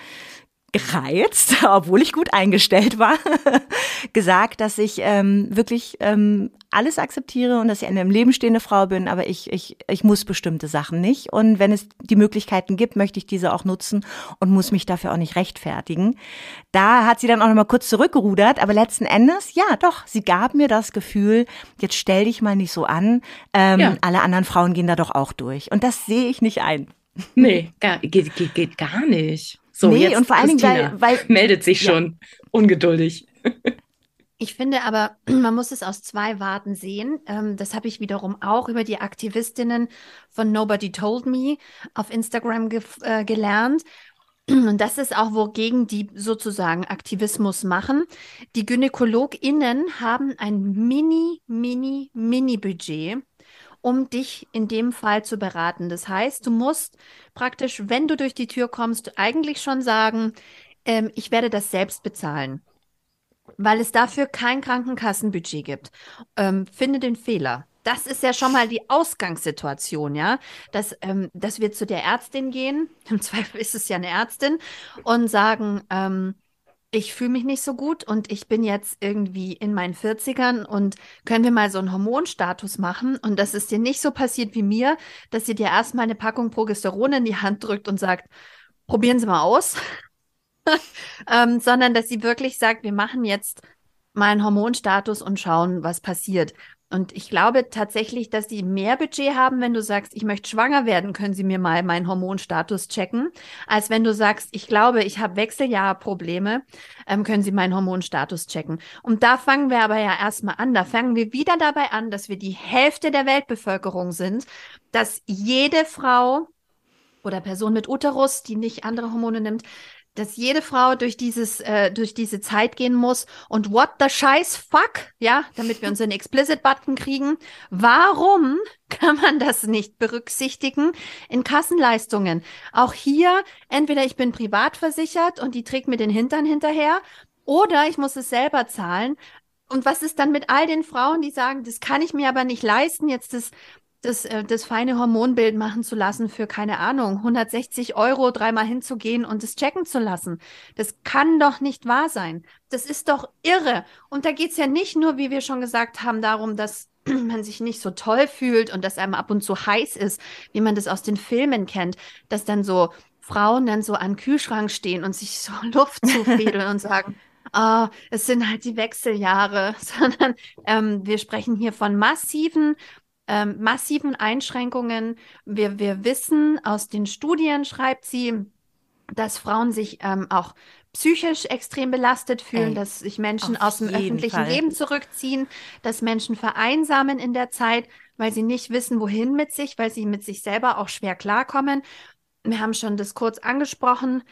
gereizt, obwohl ich gut eingestellt war, gesagt, dass ich ähm, wirklich ähm, alles akzeptiere und dass ich eine im Leben stehende Frau bin, aber ich, ich, ich muss bestimmte Sachen nicht. Und wenn es die Möglichkeiten gibt, möchte ich diese auch nutzen und muss mich dafür auch nicht rechtfertigen. Da hat sie dann auch nochmal kurz zurückgerudert, aber letzten Endes, ja, doch, sie gab mir das Gefühl, jetzt stell dich mal nicht so an, ähm, ja. alle anderen Frauen gehen da doch auch durch. Und das sehe ich nicht ein. Nee, gar, geht, geht, geht gar nicht. So, nee, jetzt und vor allen Dingen, weil, weil. Meldet sich schon. Ja. Ungeduldig. Ich finde aber, man muss es aus zwei Warten sehen. Ähm, das habe ich wiederum auch über die Aktivistinnen von Nobody Told Me auf Instagram ge äh, gelernt. Und das ist auch, wogegen die sozusagen Aktivismus machen. Die GynäkologInnen haben ein mini, mini, mini Budget, um dich in dem Fall zu beraten. Das heißt, du musst praktisch, wenn du durch die Tür kommst, eigentlich schon sagen, ähm, ich werde das selbst bezahlen weil es dafür kein Krankenkassenbudget gibt. Ähm, finde den Fehler. Das ist ja schon mal die Ausgangssituation, ja, dass, ähm, dass wir zu der Ärztin gehen, im Zweifel ist es ja eine Ärztin, und sagen, ähm, ich fühle mich nicht so gut und ich bin jetzt irgendwie in meinen 40ern und können wir mal so einen Hormonstatus machen und dass es dir nicht so passiert wie mir, dass sie dir erstmal eine Packung Progesteron in die Hand drückt und sagt, probieren Sie mal aus. ähm, sondern dass sie wirklich sagt, wir machen jetzt mal einen Hormonstatus und schauen, was passiert. Und ich glaube tatsächlich, dass sie mehr Budget haben, wenn du sagst, ich möchte schwanger werden, können sie mir mal meinen Hormonstatus checken, als wenn du sagst, ich glaube, ich habe Wechseljahrprobleme, ähm, können sie meinen Hormonstatus checken. Und da fangen wir aber ja erstmal an. Da fangen wir wieder dabei an, dass wir die Hälfte der Weltbevölkerung sind, dass jede Frau oder Person mit Uterus, die nicht andere Hormone nimmt, dass jede Frau durch dieses, äh, durch diese Zeit gehen muss und what the scheiß fuck, ja, damit wir uns einen Explicit-Button kriegen. Warum kann man das nicht berücksichtigen in Kassenleistungen? Auch hier, entweder ich bin privat versichert und die trägt mir den Hintern hinterher, oder ich muss es selber zahlen. Und was ist dann mit all den Frauen, die sagen, das kann ich mir aber nicht leisten, jetzt das das, äh, das feine Hormonbild machen zu lassen für, keine Ahnung, 160 Euro dreimal hinzugehen und es checken zu lassen. Das kann doch nicht wahr sein. Das ist doch irre. Und da geht's ja nicht nur, wie wir schon gesagt haben, darum, dass man sich nicht so toll fühlt und dass einem ab und zu heiß ist, wie man das aus den Filmen kennt, dass dann so Frauen dann so an Kühlschrank stehen und sich so Luft zufädeln und sagen, ah, oh, es sind halt die Wechseljahre, sondern ähm, wir sprechen hier von massiven ähm, massiven Einschränkungen. Wir, wir wissen aus den Studien, schreibt sie, dass Frauen sich ähm, auch psychisch extrem belastet fühlen, Ey, dass sich Menschen aus dem öffentlichen Fall. Leben zurückziehen, dass Menschen vereinsamen in der Zeit, weil sie nicht wissen, wohin mit sich, weil sie mit sich selber auch schwer klarkommen. Wir haben schon das kurz angesprochen.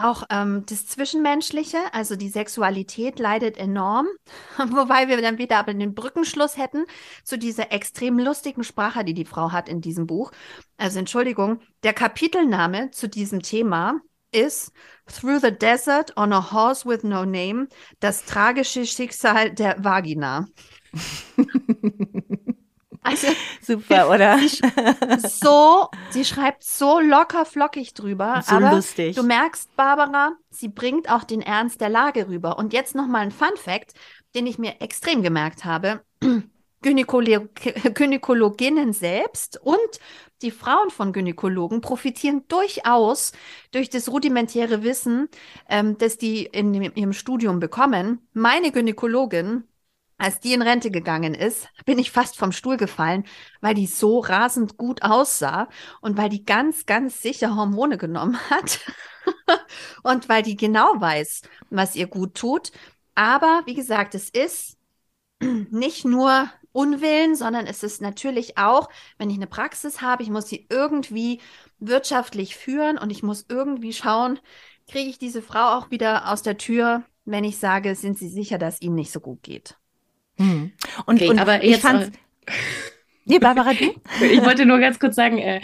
Auch ähm, das Zwischenmenschliche, also die Sexualität leidet enorm, wobei wir dann wieder aber den Brückenschluss hätten zu dieser extrem lustigen Sprache, die die Frau hat in diesem Buch. Also Entschuldigung, der Kapitelname zu diesem Thema ist Through the Desert on a Horse with No Name, das tragische Schicksal der Vagina. Also, Super, oder? Sie so, sie schreibt so locker flockig drüber. So aber lustig. Du merkst, Barbara, sie bringt auch den Ernst der Lage rüber. Und jetzt nochmal ein Fun Fact, den ich mir extrem gemerkt habe. Gynäkolo Gynäkologinnen selbst und die Frauen von Gynäkologen profitieren durchaus durch das rudimentäre Wissen, ähm, das die in ihrem Studium bekommen. Meine Gynäkologin als die in Rente gegangen ist, bin ich fast vom Stuhl gefallen, weil die so rasend gut aussah und weil die ganz, ganz sicher Hormone genommen hat und weil die genau weiß, was ihr gut tut. Aber wie gesagt, es ist nicht nur Unwillen, sondern es ist natürlich auch, wenn ich eine Praxis habe, ich muss sie irgendwie wirtschaftlich führen und ich muss irgendwie schauen, kriege ich diese Frau auch wieder aus der Tür, wenn ich sage, sind Sie sicher, dass Ihnen nicht so gut geht. Mhm. Und, okay, und aber ich fand Nee, Barbara, du? ich wollte nur ganz kurz sagen, äh,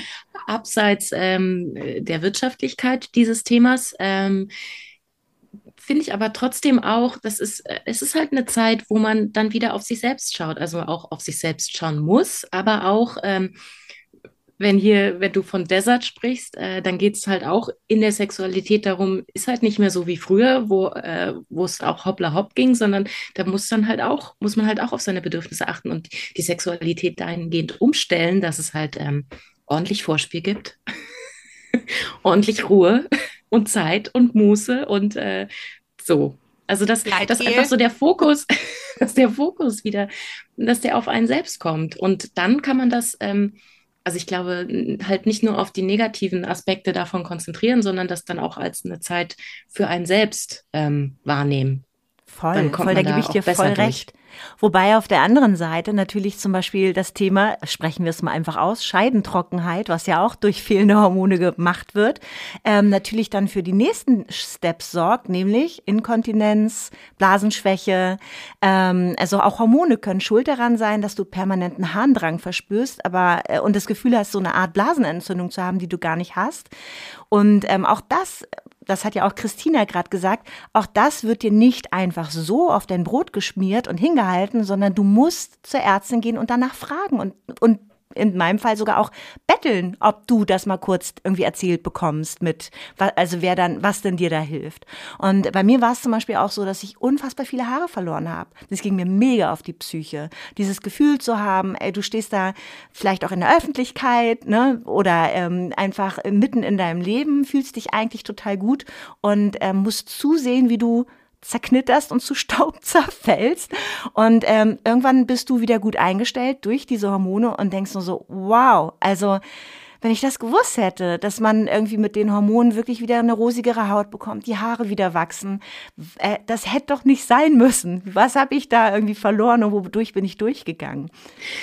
abseits ähm, der Wirtschaftlichkeit dieses Themas, ähm, finde ich aber trotzdem auch, das ist, äh, es ist halt eine Zeit, wo man dann wieder auf sich selbst schaut, also auch auf sich selbst schauen muss, aber auch, ähm, wenn hier, wenn du von Desert sprichst, äh, dann geht es halt auch in der Sexualität darum, ist halt nicht mehr so wie früher, wo äh, wo es auch hoppla hopp ging, sondern da muss dann halt auch, muss man halt auch auf seine Bedürfnisse achten und die Sexualität dahingehend umstellen, dass es halt ähm, ordentlich Vorspiel gibt, ordentlich Ruhe und Zeit und Muße und äh, so. Also dass, dass einfach so der Fokus, dass der Fokus wieder, dass der auf einen selbst kommt. Und dann kann man das, ähm, also ich glaube, halt nicht nur auf die negativen Aspekte davon konzentrieren, sondern das dann auch als eine Zeit für einen selbst ähm, wahrnehmen. Voll, voll, da gebe ich dir voll recht. Wobei auf der anderen Seite natürlich zum Beispiel das Thema, sprechen wir es mal einfach aus, Scheidentrockenheit, was ja auch durch fehlende Hormone gemacht wird, ähm, natürlich dann für die nächsten Steps sorgt, nämlich Inkontinenz, Blasenschwäche. Ähm, also auch Hormone können schuld daran sein, dass du permanenten Harndrang verspürst, aber äh, und das Gefühl hast, so eine Art Blasenentzündung zu haben, die du gar nicht hast. Und ähm, auch das das hat ja auch Christina gerade gesagt, auch das wird dir nicht einfach so auf dein Brot geschmiert und hingehalten, sondern du musst zur Ärztin gehen und danach fragen und, und in meinem Fall sogar auch betteln, ob du das mal kurz irgendwie erzählt bekommst mit, also wer dann, was denn dir da hilft. Und bei mir war es zum Beispiel auch so, dass ich unfassbar viele Haare verloren habe. Das ging mir mega auf die Psyche. Dieses Gefühl zu haben, ey, du stehst da vielleicht auch in der Öffentlichkeit, ne, oder ähm, einfach mitten in deinem Leben, fühlst dich eigentlich total gut und ähm, musst zusehen, wie du zerknitterst und zu Staub zerfällst. Und ähm, irgendwann bist du wieder gut eingestellt durch diese Hormone und denkst nur so, wow, also wenn ich das gewusst hätte, dass man irgendwie mit den Hormonen wirklich wieder eine rosigere Haut bekommt, die Haare wieder wachsen, äh, das hätte doch nicht sein müssen. Was habe ich da irgendwie verloren und wodurch bin ich durchgegangen?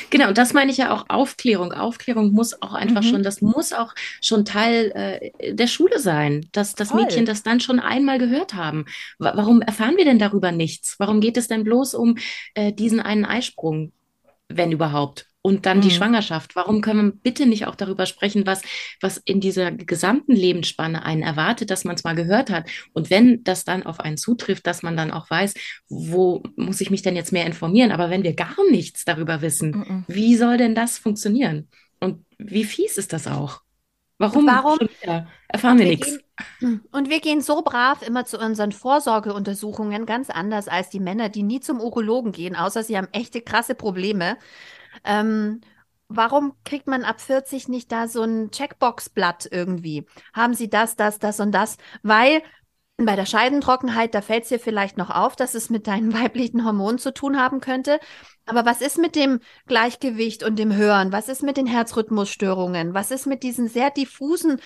Genau, und das meine ich ja auch Aufklärung. Aufklärung muss auch einfach mhm. schon, das muss auch schon Teil äh, der Schule sein, dass das Voll. Mädchen das dann schon einmal gehört haben. warum erfahren wir denn darüber nichts? Warum geht es denn bloß um äh, diesen einen Eisprung, wenn überhaupt? Und dann mhm. die Schwangerschaft. Warum können wir bitte nicht auch darüber sprechen, was, was in dieser gesamten Lebensspanne einen erwartet, dass man es mal gehört hat? Und wenn das dann auf einen zutrifft, dass man dann auch weiß, wo muss ich mich denn jetzt mehr informieren? Aber wenn wir gar nichts darüber wissen, mhm. wie soll denn das funktionieren? Und wie fies ist das auch? Warum? Warum? Erfahren wir, wir nichts. Und wir gehen so brav immer zu unseren Vorsorgeuntersuchungen ganz anders als die Männer, die nie zum Urologen gehen, außer sie haben echte krasse Probleme. Ähm, warum kriegt man ab 40 nicht da so ein Checkbox-Blatt irgendwie? Haben Sie das, das, das und das? Weil bei der Scheidentrockenheit, da fällt es dir vielleicht noch auf, dass es mit deinen weiblichen Hormonen zu tun haben könnte. Aber was ist mit dem Gleichgewicht und dem Hören? Was ist mit den Herzrhythmusstörungen? Was ist mit diesen sehr diffusen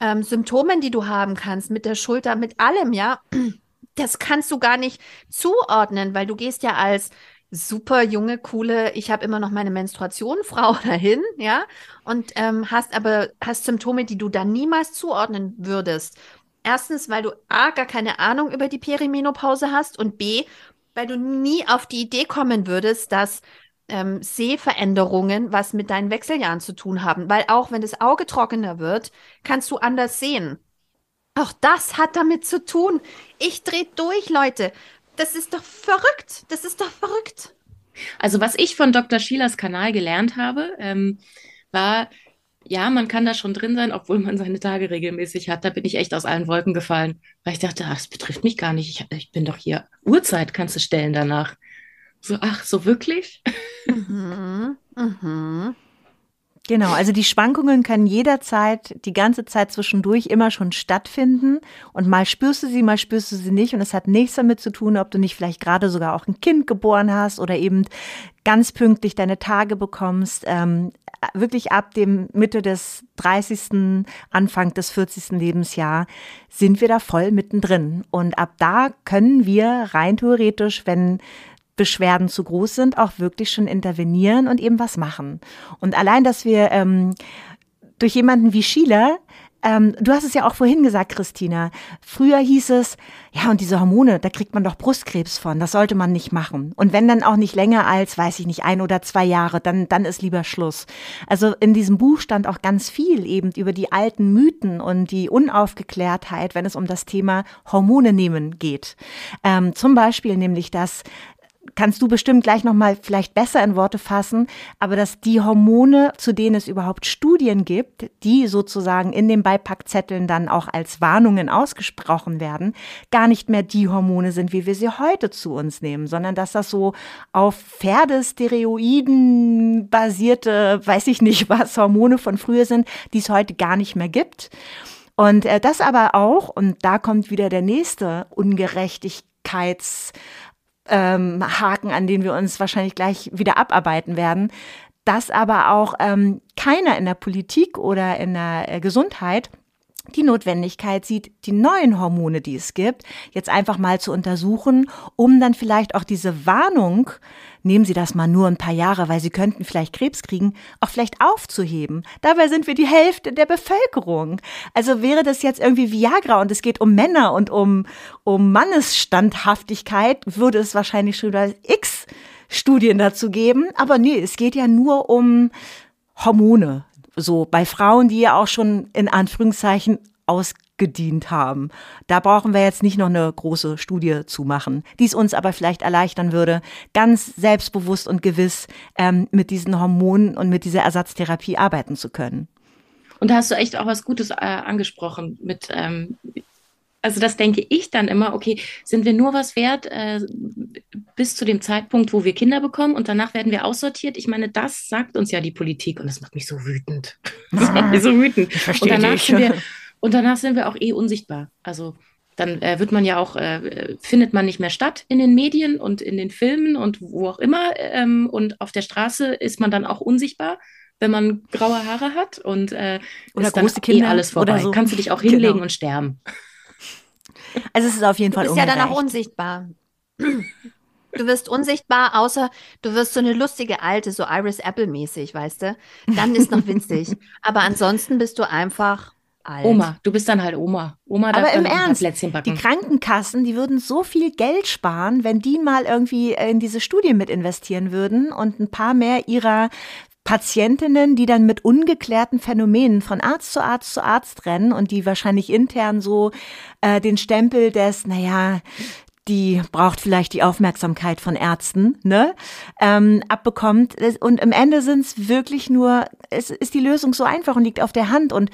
ähm, Symptomen, die du haben kannst, mit der Schulter, mit allem, ja? Das kannst du gar nicht zuordnen, weil du gehst ja als super junge, coole, ich habe immer noch meine Menstruation, Frau dahin, ja, und ähm, hast aber hast Symptome, die du dann niemals zuordnen würdest. Erstens, weil du A, gar keine Ahnung über die Perimenopause hast und B, weil du nie auf die Idee kommen würdest, dass ähm, Sehveränderungen was mit deinen Wechseljahren zu tun haben. Weil auch wenn das Auge trockener wird, kannst du anders sehen. Auch das hat damit zu tun. Ich drehe durch, Leute. Das ist doch verrückt. Das ist doch verrückt. Also was ich von Dr. Schielers Kanal gelernt habe, ähm, war, ja, man kann da schon drin sein, obwohl man seine Tage regelmäßig hat. Da bin ich echt aus allen Wolken gefallen, weil ich dachte, ach, das betrifft mich gar nicht. Ich, ich bin doch hier. Uhrzeit kannst du stellen danach. So, ach, so wirklich? Mhm. Mhm. Genau, also die Schwankungen können jederzeit, die ganze Zeit zwischendurch immer schon stattfinden. Und mal spürst du sie, mal spürst du sie nicht. Und es hat nichts damit zu tun, ob du nicht vielleicht gerade sogar auch ein Kind geboren hast oder eben ganz pünktlich deine Tage bekommst. Ähm, wirklich ab dem Mitte des 30., Anfang des 40. Lebensjahr sind wir da voll mittendrin. Und ab da können wir rein theoretisch, wenn Beschwerden zu groß sind, auch wirklich schon intervenieren und eben was machen. Und allein, dass wir ähm, durch jemanden wie Sheila ähm, du hast es ja auch vorhin gesagt, Christina. Früher hieß es, ja, und diese Hormone, da kriegt man doch Brustkrebs von. Das sollte man nicht machen. Und wenn dann auch nicht länger als, weiß ich nicht, ein oder zwei Jahre, dann, dann ist lieber Schluss. Also in diesem Buch stand auch ganz viel eben über die alten Mythen und die Unaufgeklärtheit, wenn es um das Thema Hormone nehmen geht. Ähm, zum Beispiel nämlich, dass kannst du bestimmt gleich nochmal vielleicht besser in Worte fassen, aber dass die Hormone, zu denen es überhaupt Studien gibt, die sozusagen in den Beipackzetteln dann auch als Warnungen ausgesprochen werden, gar nicht mehr die Hormone sind, wie wir sie heute zu uns nehmen, sondern dass das so auf Pferdesteroiden basierte, weiß ich nicht was, Hormone von früher sind, die es heute gar nicht mehr gibt. Und äh, das aber auch, und da kommt wieder der nächste Ungerechtigkeits ähm, Haken, an denen wir uns wahrscheinlich gleich wieder abarbeiten werden, dass aber auch ähm, keiner in der Politik oder in der äh, Gesundheit die Notwendigkeit sieht, die neuen Hormone, die es gibt, jetzt einfach mal zu untersuchen, um dann vielleicht auch diese Warnung, nehmen Sie das mal nur ein paar Jahre, weil Sie könnten vielleicht Krebs kriegen, auch vielleicht aufzuheben. Dabei sind wir die Hälfte der Bevölkerung. Also wäre das jetzt irgendwie Viagra und es geht um Männer und um, um Mannesstandhaftigkeit, würde es wahrscheinlich schon wieder X Studien dazu geben. Aber nee, es geht ja nur um Hormone, so bei Frauen, die ja auch schon in Anführungszeichen ausgedient haben. Da brauchen wir jetzt nicht noch eine große Studie zu machen, die es uns aber vielleicht erleichtern würde, ganz selbstbewusst und gewiss ähm, mit diesen Hormonen und mit dieser Ersatztherapie arbeiten zu können. Und da hast du echt auch was Gutes äh, angesprochen mit, ähm, also das denke ich dann immer, okay, sind wir nur was wert äh, bis zu dem Zeitpunkt, wo wir Kinder bekommen und danach werden wir aussortiert? Ich meine, das sagt uns ja die Politik und das macht mich so wütend. Das macht mich so wütend. Und danach, sind wir, und danach sind wir auch eh unsichtbar. Also dann äh, wird man ja auch, äh, findet man nicht mehr statt in den Medien und in den Filmen und wo auch immer. Ähm, und auf der Straße ist man dann auch unsichtbar wenn man graue Haare hat und äh, oder große eh Kinder eh alles vorbei. So. Kannst du dich auch hinlegen genau. und sterben. Also es ist auf jeden Fall Du bist ja dann auch unsichtbar. Du wirst unsichtbar, außer du wirst so eine lustige alte, so Iris Apple mäßig, weißt du? Dann ist noch witzig. Aber ansonsten bist du einfach alt. Oma, du bist dann halt Oma. Oma darf Aber im Ernst, die Krankenkassen, die würden so viel Geld sparen, wenn die mal irgendwie in diese Studie mit investieren würden und ein paar mehr ihrer Patientinnen, die dann mit ungeklärten Phänomenen von Arzt zu Arzt zu Arzt rennen und die wahrscheinlich intern so äh, den Stempel des, naja, die braucht vielleicht die Aufmerksamkeit von Ärzten, ne, ähm, abbekommt. Und im Ende sind es wirklich nur, es ist die Lösung so einfach und liegt auf der Hand. Und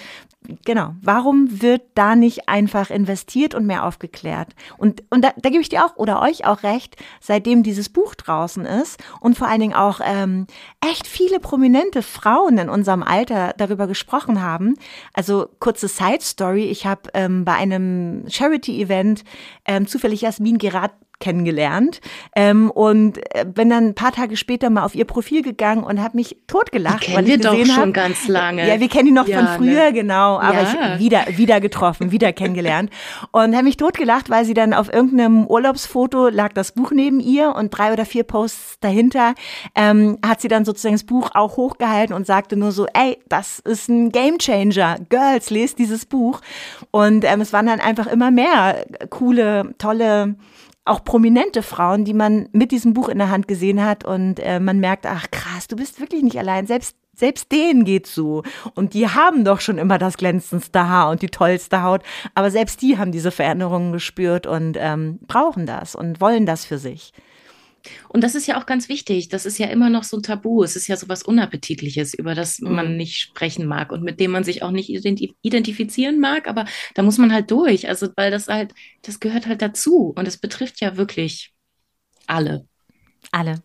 genau, warum wird da nicht einfach investiert und mehr aufgeklärt? Und, und da, da gebe ich dir auch oder euch auch recht, seitdem dieses Buch draußen ist und vor allen Dingen auch ähm, echt viele prominente Frauen in unserem Alter darüber gesprochen haben. Also kurze Side Story, ich habe ähm, bei einem Charity-Event ähm, zufällig Jasmin Gerard kennengelernt ähm, und äh, bin dann ein paar Tage später mal auf ihr Profil gegangen und habe mich totgelacht, die weil ich gesehen doch schon hab, ganz lange. Ja, wir kennen die noch ja, von ne? früher, ne? genau, aber ja. ich wieder wieder getroffen, wieder kennengelernt und habe mich totgelacht, weil sie dann auf irgendeinem Urlaubsfoto lag das Buch neben ihr und drei oder vier Posts dahinter ähm, hat sie dann sozusagen das Buch auch hochgehalten und sagte nur so, ey, das ist ein Gamechanger, Girls, lest dieses Buch und ähm, es waren dann einfach immer mehr coole, tolle auch prominente Frauen, die man mit diesem Buch in der Hand gesehen hat und äh, man merkt, ach krass, du bist wirklich nicht allein, selbst selbst denen geht's so. Und die haben doch schon immer das glänzendste Haar und die tollste Haut. Aber selbst die haben diese Veränderungen gespürt und ähm, brauchen das und wollen das für sich. Und das ist ja auch ganz wichtig. Das ist ja immer noch so ein Tabu. Es ist ja so was Unappetitliches, über das mhm. man nicht sprechen mag und mit dem man sich auch nicht identifizieren mag. Aber da muss man halt durch. Also, weil das halt, das gehört halt dazu. Und es betrifft ja wirklich alle. Alle.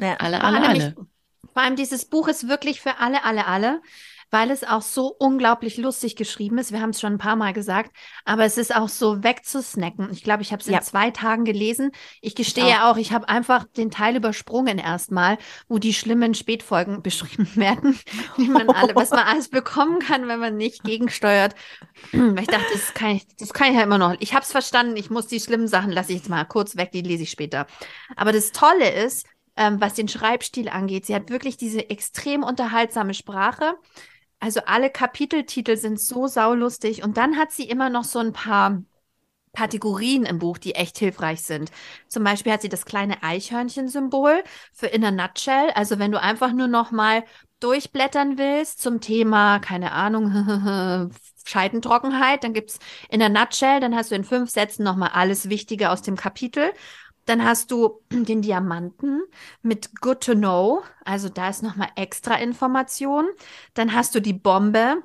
Ja. Alle, alle, alle. Vor allem dieses Buch ist wirklich für alle, alle, alle weil es auch so unglaublich lustig geschrieben ist. Wir haben es schon ein paar Mal gesagt, aber es ist auch so wegzusnacken. Ich glaube, ich habe es ja. in zwei Tagen gelesen. Ich gestehe ich auch. auch, ich habe einfach den Teil übersprungen erstmal, wo die schlimmen Spätfolgen beschrieben werden, wie man alle, was man alles bekommen kann, wenn man nicht gegensteuert. ich dachte, das kann ich, das kann ich ja immer noch. Ich habe es verstanden. Ich muss die schlimmen Sachen lasse ich jetzt mal kurz weg. Die lese ich später. Aber das Tolle ist, ähm, was den Schreibstil angeht, sie hat wirklich diese extrem unterhaltsame Sprache Also alle Kapiteltitel sind so saulustig. Und dann hat sie immer noch so ein paar Kategorien im Buch, die echt hilfreich sind. Zum Beispiel hat sie das kleine Eichhörnchen-Symbol für in a nutshell. Also wenn du einfach nur noch mal durchblättern willst zum Thema, keine Ahnung, Scheidentrockenheit, dann gibt's in a nutshell, dann hast du in fünf Sätzen noch mal alles Wichtige aus dem Kapitel. Dann hast du den Diamanten mit Good to Know, also da ist noch mal extra Information. Dann hast du die Bombe,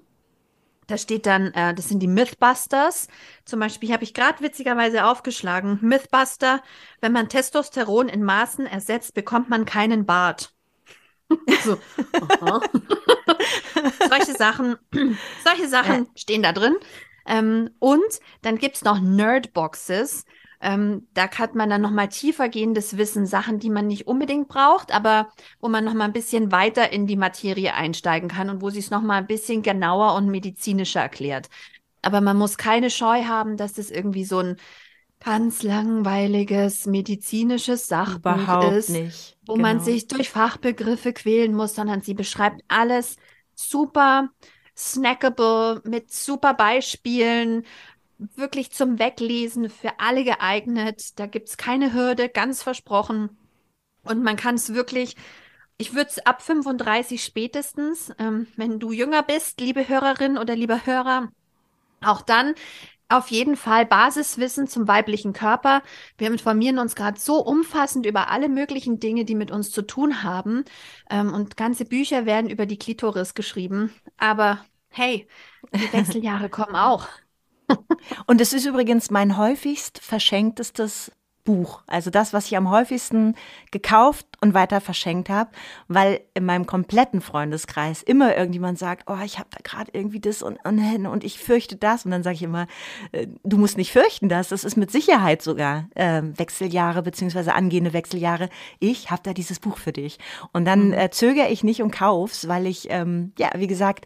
da steht dann, äh, das sind die Mythbusters. Zum Beispiel habe ich gerade witzigerweise aufgeschlagen. Mythbuster, wenn man Testosteron in Maßen ersetzt, bekommt man keinen Bart. so, solche Sachen, solche Sachen stehen da drin. Ähm, und dann gibt es noch Nerdboxes. Ähm, da hat man dann nochmal tiefergehendes Wissen, Sachen, die man nicht unbedingt braucht, aber wo man nochmal ein bisschen weiter in die Materie einsteigen kann und wo sie es nochmal ein bisschen genauer und medizinischer erklärt. Aber man muss keine Scheu haben, dass das irgendwie so ein ganz langweiliges medizinisches Sachbuch Überhaupt ist, nicht. wo Genau. man sich durch Fachbegriffe quälen muss, sondern sie beschreibt alles super snackable mit super Beispielen, wirklich zum Weglesen für alle geeignet. Da gibt's keine Hürde, ganz versprochen. Und man kann es wirklich, ich würde es ab 35 spätestens, ähm, wenn du jünger bist, liebe Hörerin oder lieber Hörer, auch dann auf jeden Fall Basiswissen zum weiblichen Körper. Wir informieren uns gerade so umfassend über alle möglichen Dinge, die mit uns zu tun haben. Ähm, und ganze Bücher werden über die Klitoris geschrieben. Aber hey, die Wechseljahre kommen auch. Und es ist übrigens mein häufigst verschenktestes Buch. Also das, was ich am häufigsten gekauft und weiter verschenkt habe, weil in meinem kompletten Freundeskreis immer irgendjemand sagt, oh, ich habe da gerade irgendwie das und, und, und ich fürchte das. Und dann sage ich immer, äh, du musst nicht fürchten das. Das ist mit Sicherheit sogar äh, Wechseljahre beziehungsweise angehende Wechseljahre. Ich habe da dieses Buch für dich. Und dann äh, zögere ich nicht und kauf's, weil ich, ähm, ja, wie gesagt,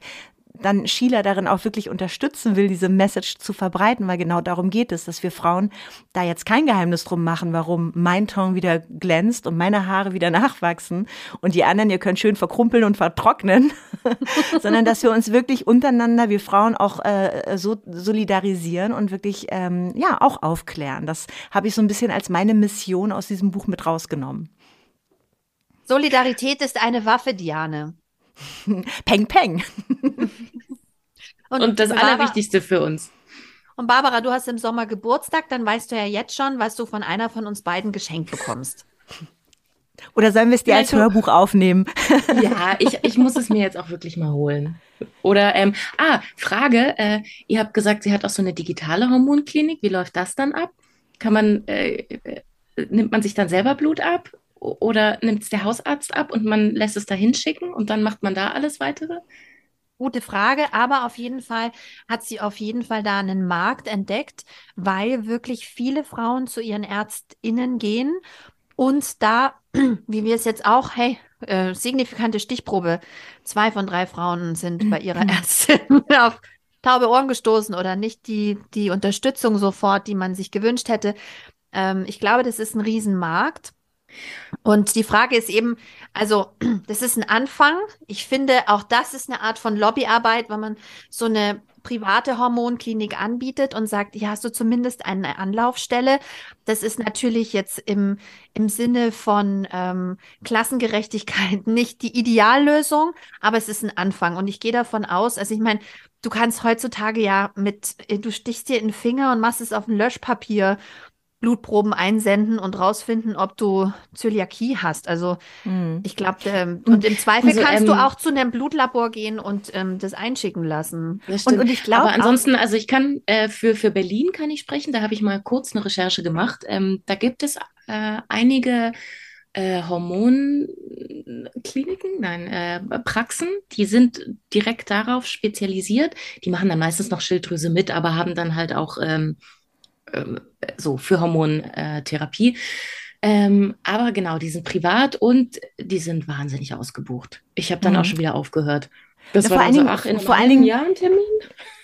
dann Sheila darin auch wirklich unterstützen will, diese Message zu verbreiten, weil genau darum geht es, dass wir Frauen da jetzt kein Geheimnis drum machen, warum mein Ton wieder glänzt und meine Haare wieder nachwachsen und die anderen, ihr könnt schön verkrumpeln und vertrocknen, sondern dass wir uns wirklich untereinander, wir Frauen auch äh, so solidarisieren und wirklich ähm, ja auch aufklären. Das habe ich so ein bisschen als meine Mission aus diesem Buch mit rausgenommen. Solidarität ist eine Waffe, Diane. Peng, peng. Und das Barbara- Allerwichtigste für uns. Und Barbara, du hast im Sommer Geburtstag, dann weißt du ja jetzt schon, was du von einer von uns beiden geschenkt bekommst. Oder sollen wir es dir als Hörbuch aufnehmen? Ja, ich, ich muss es mir jetzt auch wirklich mal holen. Oder, ähm, ah, Frage, äh, ihr habt gesagt, sie hat auch so eine digitale Hormonklinik. Wie läuft das dann ab? Kann man, äh, äh, nimmt man sich dann selber Blut ab? Oder nimmt es der Hausarzt ab und man lässt es da hinschicken und dann macht man da alles weitere? Gute Frage, aber auf jeden Fall hat sie auf jeden Fall da einen Markt entdeckt, weil wirklich viele Frauen zu ihren ÄrztInnen gehen und da, wie wir es jetzt auch, hey, äh, signifikante Stichprobe, zwei von drei Frauen sind bei ihrer Ärztin auf taube Ohren gestoßen oder nicht die, die Unterstützung sofort, die man sich gewünscht hätte. Ähm, ich glaube, das ist ein Riesenmarkt. Und die Frage ist eben, also das ist ein Anfang. Ich finde, auch das ist eine Art von Lobbyarbeit, wenn man so eine private Hormonklinik anbietet und sagt, hier hast du zumindest eine Anlaufstelle. Das ist natürlich jetzt im, im Sinne von ähm, Klassengerechtigkeit nicht die Ideallösung, aber es ist ein Anfang. Und ich gehe davon aus, also ich meine, du kannst heutzutage ja mit, du stichst dir in den Finger und machst es auf ein Löschpapier Blutproben einsenden und rausfinden, ob du Zöliakie hast. Also ich glaube, ähm, und im Zweifel Also, kannst du ähm, auch zu einem Blutlabor gehen und ähm, das einschicken lassen. Das Und- stimmt. und ich glaub Aber ansonsten, also ich kann äh, für, für Berlin kann ich sprechen, da habe ich mal kurz eine Recherche gemacht. Ähm, da gibt es äh, einige äh, Hormonkliniken, nein, äh, Praxen, die sind direkt darauf spezialisiert. Die machen dann meistens noch Schilddrüse mit, aber haben dann halt auch ähm, ähm, so für Hormontherapie. Ähm, aber genau, die sind privat und die sind wahnsinnig ausgebucht. Ich habe dann Mhm. auch schon wieder aufgehört. Das Na, war vor allen so, Dingen- ach, in vor allen Dingen- Jahr ein Termin?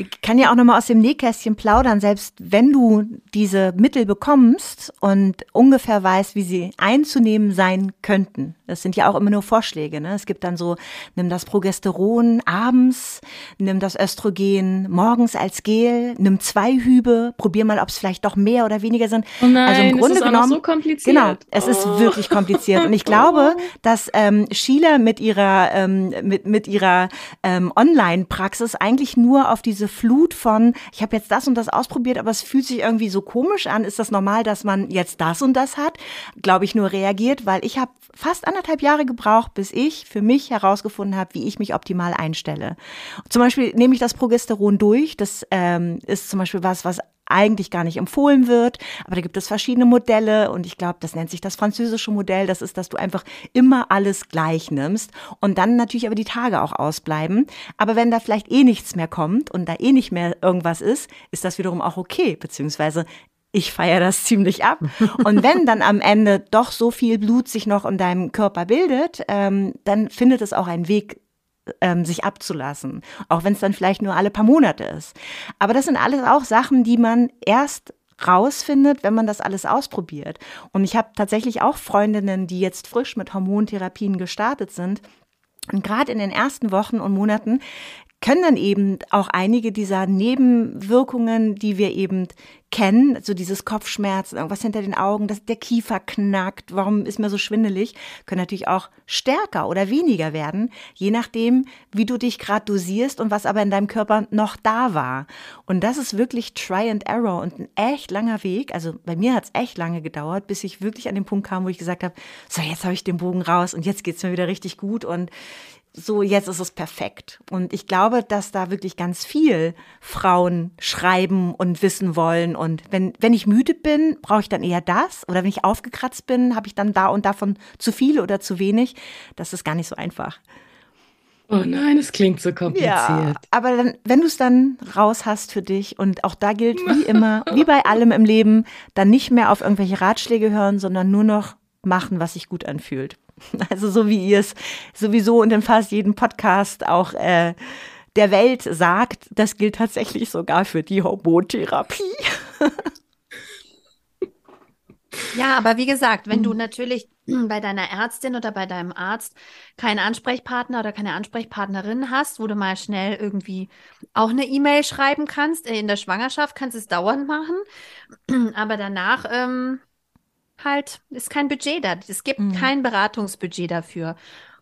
Ich kann ja auch nochmal aus dem Nähkästchen plaudern, selbst wenn du diese Mittel bekommst und ungefähr weißt, wie sie einzunehmen sein könnten. Das sind ja auch immer nur Vorschläge. Ne? Es gibt dann so, nimm das Progesteron abends, nimm das Östrogen morgens als Gel, nimm zwei Hübe, probier mal, ob es vielleicht doch mehr oder weniger sind. Oh nein, also im Grunde es ist genommen, so kompliziert. Genau, es ist Oh. wirklich kompliziert. Und ich glaube, dass ähm, Sheila mit ihrer, ähm, mit, mit ihrer ähm, Online-Praxis eigentlich nur auf diese Flut von, ich habe jetzt das und das ausprobiert, aber es fühlt sich irgendwie so komisch an. Ist das normal, dass man jetzt das und das hat? Glaube ich nur reagiert, weil ich habe fast anderthalb Jahre gebraucht, bis ich für mich herausgefunden habe, wie ich mich optimal einstelle. Zum Beispiel nehme ich das Progesteron durch. Das ähm, ist zum Beispiel was, was eigentlich gar nicht empfohlen wird. Aber da gibt es verschiedene Modelle und ich glaube, das nennt sich das französische Modell. Das ist, dass du einfach immer alles gleich nimmst und dann natürlich aber die Tage auch ausbleiben. Aber wenn da vielleicht eh nichts mehr kommt und da eh nicht mehr irgendwas ist, ist das wiederum auch okay, beziehungsweise ich feiere das ziemlich ab. Und wenn dann am Ende doch so viel Blut sich noch in deinem Körper bildet, ähm, dann findet es auch einen Weg, ähm, sich abzulassen. Auch wenn es dann vielleicht nur alle paar Monate ist. Aber das sind alles auch Sachen, die man erst rausfindet, wenn man das alles ausprobiert. Und ich habe tatsächlich auch Freundinnen, die jetzt frisch mit Hormontherapien gestartet sind. Und gerade in den ersten Wochen und Monaten können dann eben auch einige dieser Nebenwirkungen, die wir eben kennen, so dieses Kopfschmerzen, irgendwas hinter den Augen, dass der Kiefer knackt, warum ist mir so schwindelig, können natürlich auch stärker oder weniger werden, je nachdem, wie du dich gerade dosierst und was aber in deinem Körper noch da war. Und das ist wirklich Try and Error und ein echt langer Weg. Also bei mir hat es echt lange gedauert, bis ich wirklich an den Punkt kam, wo ich gesagt habe, so jetzt habe ich den Bogen raus und jetzt geht's mir wieder richtig gut und so jetzt ist es perfekt. Und ich glaube, dass da wirklich ganz viel Frauen schreiben und wissen wollen. Und wenn, wenn ich müde bin, brauche ich dann eher das. Oder wenn ich aufgekratzt bin, habe ich dann da und davon zu viel oder zu wenig. Das ist gar nicht so einfach. Oh nein, es klingt so kompliziert. aber dann, wenn du es dann raus hast für dich und auch da gilt wie immer, wie bei allem im Leben, dann nicht mehr auf irgendwelche Ratschläge hören, sondern nur noch machen, was sich gut anfühlt. Also so wie ihr es sowieso und in fast jedem Podcast auch äh, der Welt sagt, das gilt tatsächlich sogar für die Hormontherapie. Ja, aber wie gesagt, wenn du natürlich bei deiner Ärztin oder bei deinem Arzt keinen Ansprechpartner oder keine Ansprechpartnerin hast, wo du mal schnell irgendwie auch eine E-Mail schreiben kannst, äh, in der Schwangerschaft kannst du es dauernd machen, aber danach ähm, halt ist kein Budget da. Es gibt Mhm. kein Beratungsbudget dafür.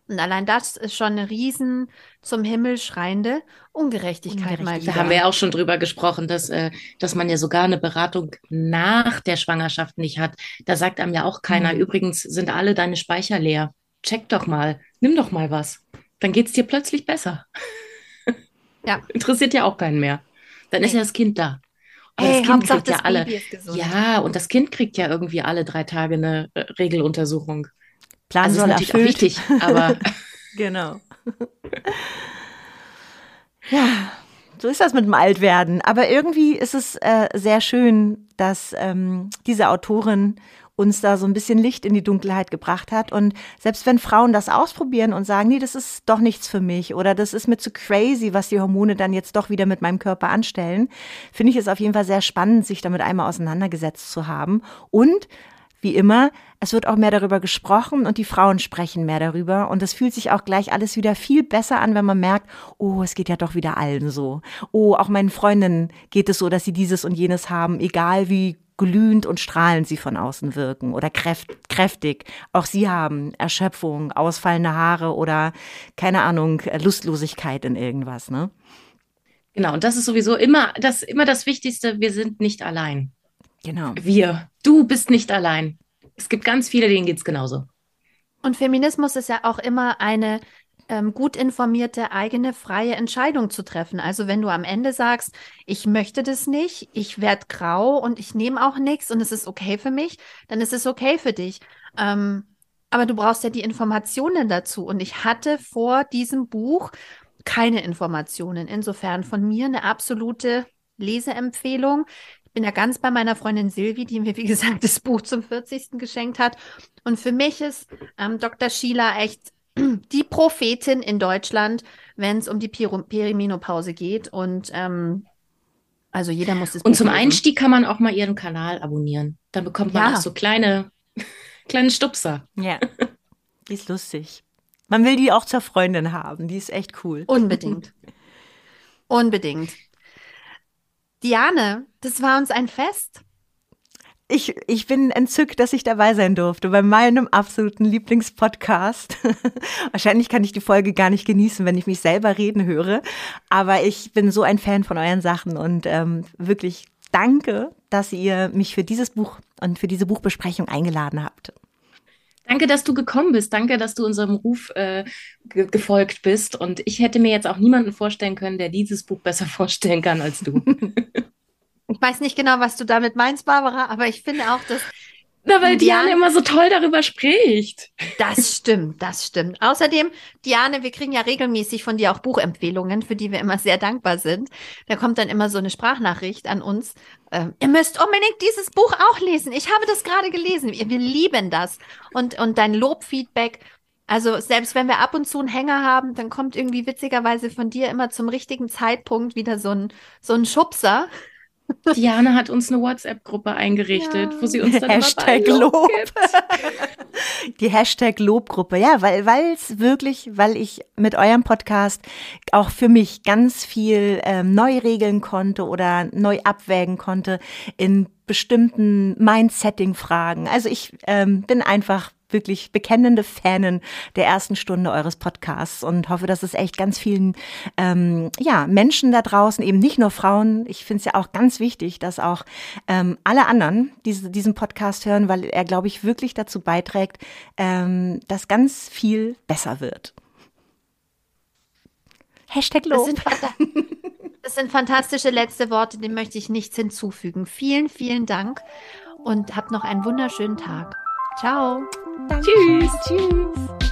Und allein das ist schon eine riesen zum Himmel schreiende Ungerechtigkeit mal Ungerechtigkeit. Da haben wir ja auch schon drüber gesprochen, dass, äh, dass man ja sogar eine Beratung nach der Schwangerschaft nicht hat. Da sagt einem ja auch keiner, Mhm. übrigens sind alle deine Speicher leer. Check doch mal, nimm doch mal was. Dann geht's dir plötzlich besser. Ja. Interessiert ja auch keinen mehr. Dann ist ja das Kind da. Aber Hey, das Kind Hauptsache kriegt ja das alle. Baby ist gesund. Ja, und das Kind kriegt ja irgendwie alle drei Tage eine äh, Regeluntersuchung. Plan Also ist soll natürlich auch erfüllt. wichtig, aber Genau. ja, so ist das mit dem Altwerden. Aber irgendwie ist es äh, sehr schön, dass ähm, diese Autorin uns da so ein bisschen Licht in die Dunkelheit gebracht hat. Und selbst wenn Frauen das ausprobieren und sagen, nee, das ist doch nichts für mich oder das ist mir zu crazy, was die Hormone dann jetzt doch wieder mit meinem Körper anstellen, finde ich es auf jeden Fall sehr spannend, sich damit einmal auseinandergesetzt zu haben. Und wie immer, es wird auch mehr darüber gesprochen und die Frauen sprechen mehr darüber. Und es fühlt sich auch gleich alles wieder viel besser an, wenn man merkt, oh, es geht ja doch wieder allen so. Oh, auch meinen Freundinnen geht es so, dass sie dieses und jenes haben, egal wie glühend und strahlend sie von außen wirken oder kräft, kräftig. Auch sie haben Erschöpfung, ausfallende Haare oder keine Ahnung, Lustlosigkeit in irgendwas, ne? genau, und das ist sowieso immer das, immer das Wichtigste, wir sind nicht allein. Genau. Wir. Du bist nicht allein. Es gibt ganz viele, denen geht's genauso. Und Feminismus ist ja auch immer eine ähm, gut informierte, eigene, freie Entscheidung zu treffen. Also wenn du am Ende sagst, ich möchte das nicht, ich werde grau und ich nehme auch nichts und es ist okay für mich, dann ist es okay für dich. Ähm, aber du brauchst ja die Informationen dazu. Und ich hatte vor diesem Buch keine Informationen. Insofern von mir eine absolute Leseempfehlung. Ich bin ja ganz bei meiner Freundin Silvi, die mir, wie gesagt, das Buch zum 40. geschenkt hat. Und für mich ist ähm, Dr. Sheila echt die Prophetin in Deutschland, wenn es um die Peri Perimenopause geht. Und ähm, also jeder muss es. Und zum Einstieg kann man auch mal ihren Kanal abonnieren. Dann bekommt man ja. auch so kleine, kleine Stupser. Ja. Die ist lustig. Man will die auch zur Freundin haben. Die ist echt cool. Unbedingt. Unbedingt. Diane, das war uns ein Fest. Ich, ich bin entzückt, dass ich dabei sein durfte bei meinem absoluten Lieblingspodcast. Wahrscheinlich kann ich die Folge gar nicht genießen, wenn ich mich selber reden höre. Aber ich bin so ein Fan von euren Sachen und ähm, wirklich danke, dass ihr mich für dieses Buch und für diese Buchbesprechung eingeladen habt. Danke, dass du gekommen bist. Danke, dass du unserem Ruf äh, ge gefolgt bist. Und ich hätte mir jetzt auch niemanden vorstellen können, der dieses Buch besser vorstellen kann als du. ich weiß nicht genau, was du damit meinst, Barbara, aber ich finde auch, dass na, weil Diane, Diane immer so toll darüber spricht. Das stimmt, das stimmt. Außerdem, Diane, wir kriegen ja regelmäßig von dir auch Buchempfehlungen, für die wir immer sehr dankbar sind. Da kommt dann immer so eine Sprachnachricht an uns. Ähm, ihr müsst unbedingt dieses Buch auch lesen. Ich habe das gerade gelesen. Wir, wir lieben das. Und, und dein Lobfeedback. Also selbst wenn wir ab und zu einen Hänger haben, dann kommt irgendwie witzigerweise von dir immer zum richtigen Zeitpunkt wieder so ein, so ein Schubser. Diana hat uns eine WhatsApp-Gruppe eingerichtet, ja. wo sie uns dann Hashtag Lob, Lob. gibt. Die Hashtag Lobgruppe, ja, weil weil es wirklich, weil ich mit eurem Podcast auch für mich ganz viel ähm, neu regeln konnte oder neu abwägen konnte in bestimmten Mindsetting-Fragen. Also ich ähm, bin einfach wirklich bekennende Fanin der ersten Stunde eures Podcasts und hoffe, dass es echt ganz vielen ähm, ja, Menschen da draußen, eben nicht nur Frauen, ich finde es ja auch ganz wichtig, dass auch ähm, alle anderen diese, diesen Podcast hören, weil er, glaube ich, wirklich dazu beiträgt, ähm, dass ganz viel besser wird. Hashtag Lob. Das sind, fantastische letzte Worte, dem möchte ich nichts hinzufügen. Vielen, vielen Dank und habt noch einen wunderschönen Tag. Ciao. Danke. Tschüss. Tschüss.